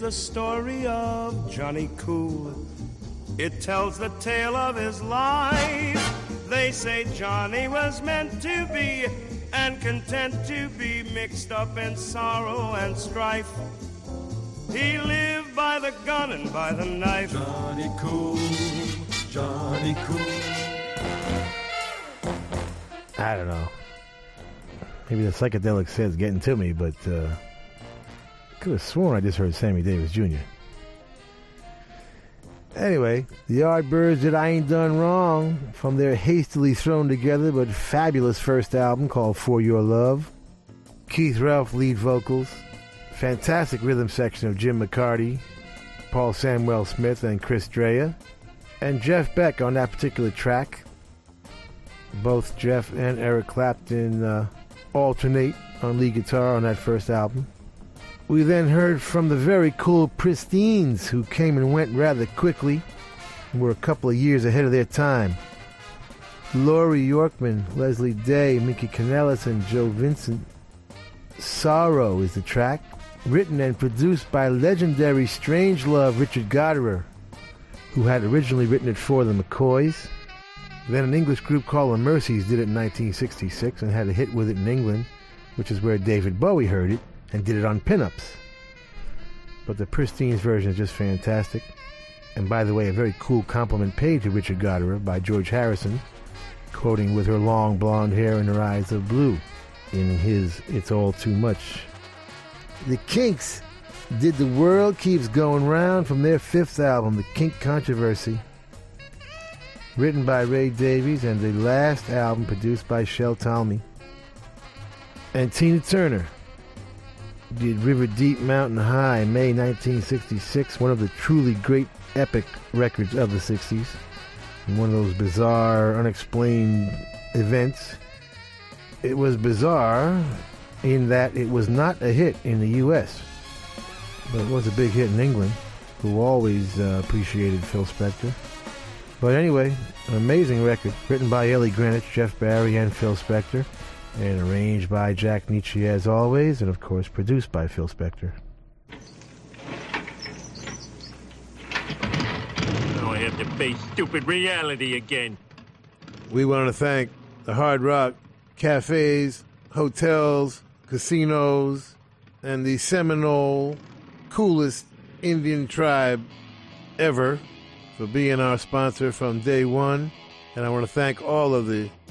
the story of Johnny Cool. It tells the tale of his life. They say Johnny was meant to be and content to be mixed up in sorrow and strife. He lived by the gun and by the knife. Johnny Cool, Johnny Cool. I don't know. Maybe the psychedelic says getting to me, but uh, could have sworn I just heard Sammy Davis Jr. Anyway, the Yardbirds did I Ain't Done Wrong from their hastily thrown together but fabulous first album called For Your Love. Keith Relf lead vocals. Fantastic rhythm section of Jim McCarty, Paul Samwell-Smith, and Chris Dreja. And Jeff Beck on that particular track. Both Jeff and Eric Clapton uh, alternate on lead guitar on that first album. We then heard from the very cool Pristines, who came and went rather quickly, and were a couple of years ahead of their time. Laurie Yorkman, Leslie Day, Mickey Canellis, and Joe Vincent. Sorrow is the track, written and produced by legendary Strangelove Richard Gottehrer, who had originally written it for the McCoys. Then an English group called the Merseys did it in 1966 and had a hit with it in England, which is where David Bowie heard it and did it on pinups. But the Pristines version is just fantastic. And by the way, a very cool compliment paid to Richard Gottehrer by George Harrison, quoting with her long blonde hair and her eyes of blue in his It's All Too Much. The Kinks did The World Keeps Going Round from their fifth album, The Kink Kontroversy. Written by Ray Davies and the last album produced by Shel Talmy. And Tina Turner did River Deep Mountain High, May 1966, one of the truly great epic records of the 60s. One of those bizarre, unexplained events. It was bizarre in that it was not a hit in the U.S., but it was a big hit in England, who always uh, appreciated Phil Spector. But anyway, an amazing record, written by Ellie Greenwich, Jeff Barry, and Phil Spector and arranged by Jack Nitzsche as always, and of course produced by Phil Spector. Now I have to face stupid reality again. We want to thank the Hard Rock cafes, hotels, casinos, and the Seminole coolest Indian tribe ever for being our sponsor from day one. And I want to thank all of the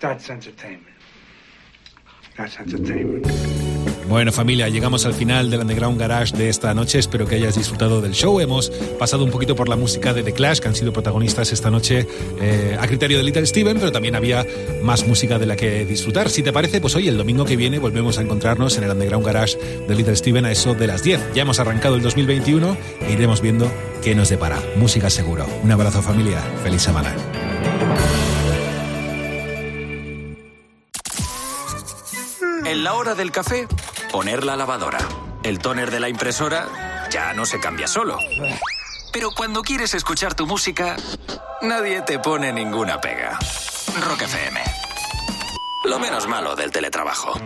That's entertainment. That's entertainment. Bueno familia, llegamos al final del Underground Garage de esta noche. Espero que hayas disfrutado del show. Hemos pasado un poquito por la música de The Clash, que han sido protagonistas esta noche eh, a criterio de Little Steven, pero también había más música de la que disfrutar. Si te parece, pues hoy, el domingo que viene, volvemos a encontrarnos en el Underground Garage de Little Steven a eso de las 10. Ya hemos arrancado el 2021 e iremos viendo qué nos depara. Música seguro. Un abrazo familia. Feliz semana. La hora del café, poner la lavadora. El tóner de la impresora ya no se cambia solo. Pero cuando quieres escuchar tu música, nadie te pone ninguna pega. Rock FM. Lo menos malo del teletrabajo.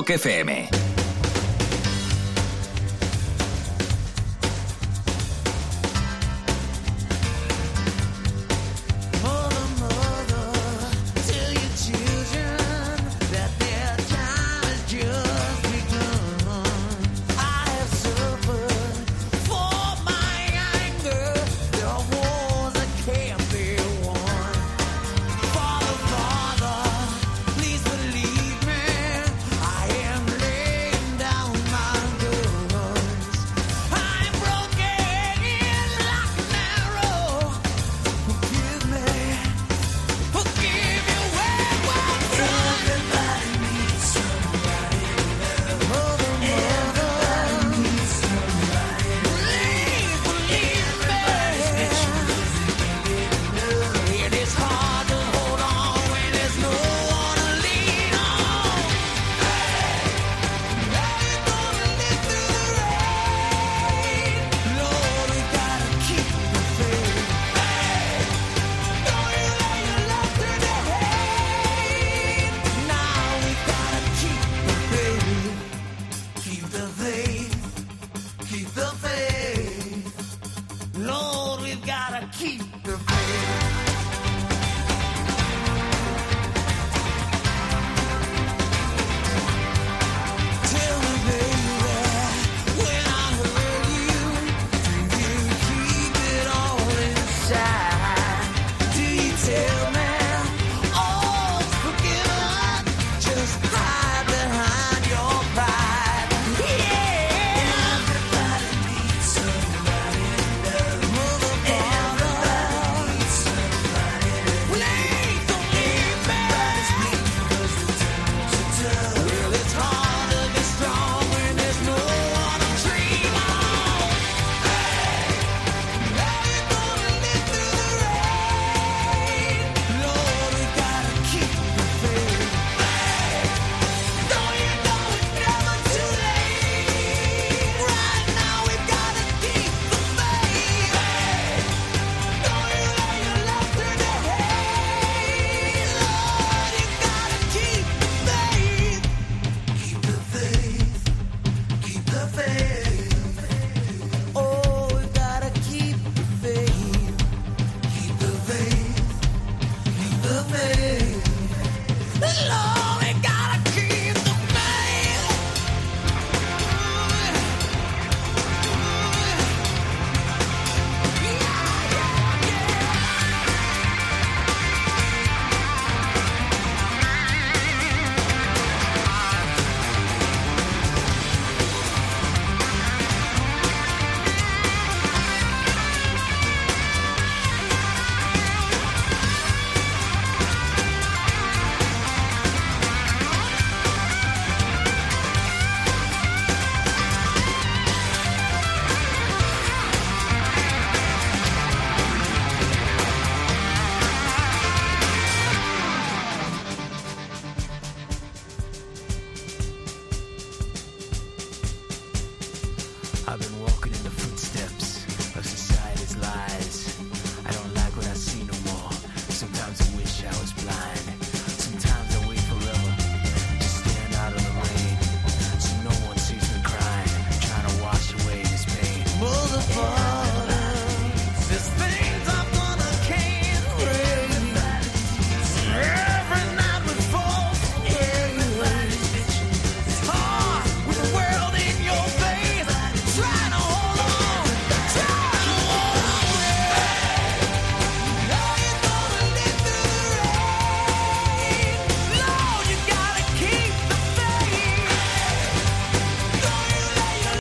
Rock FM.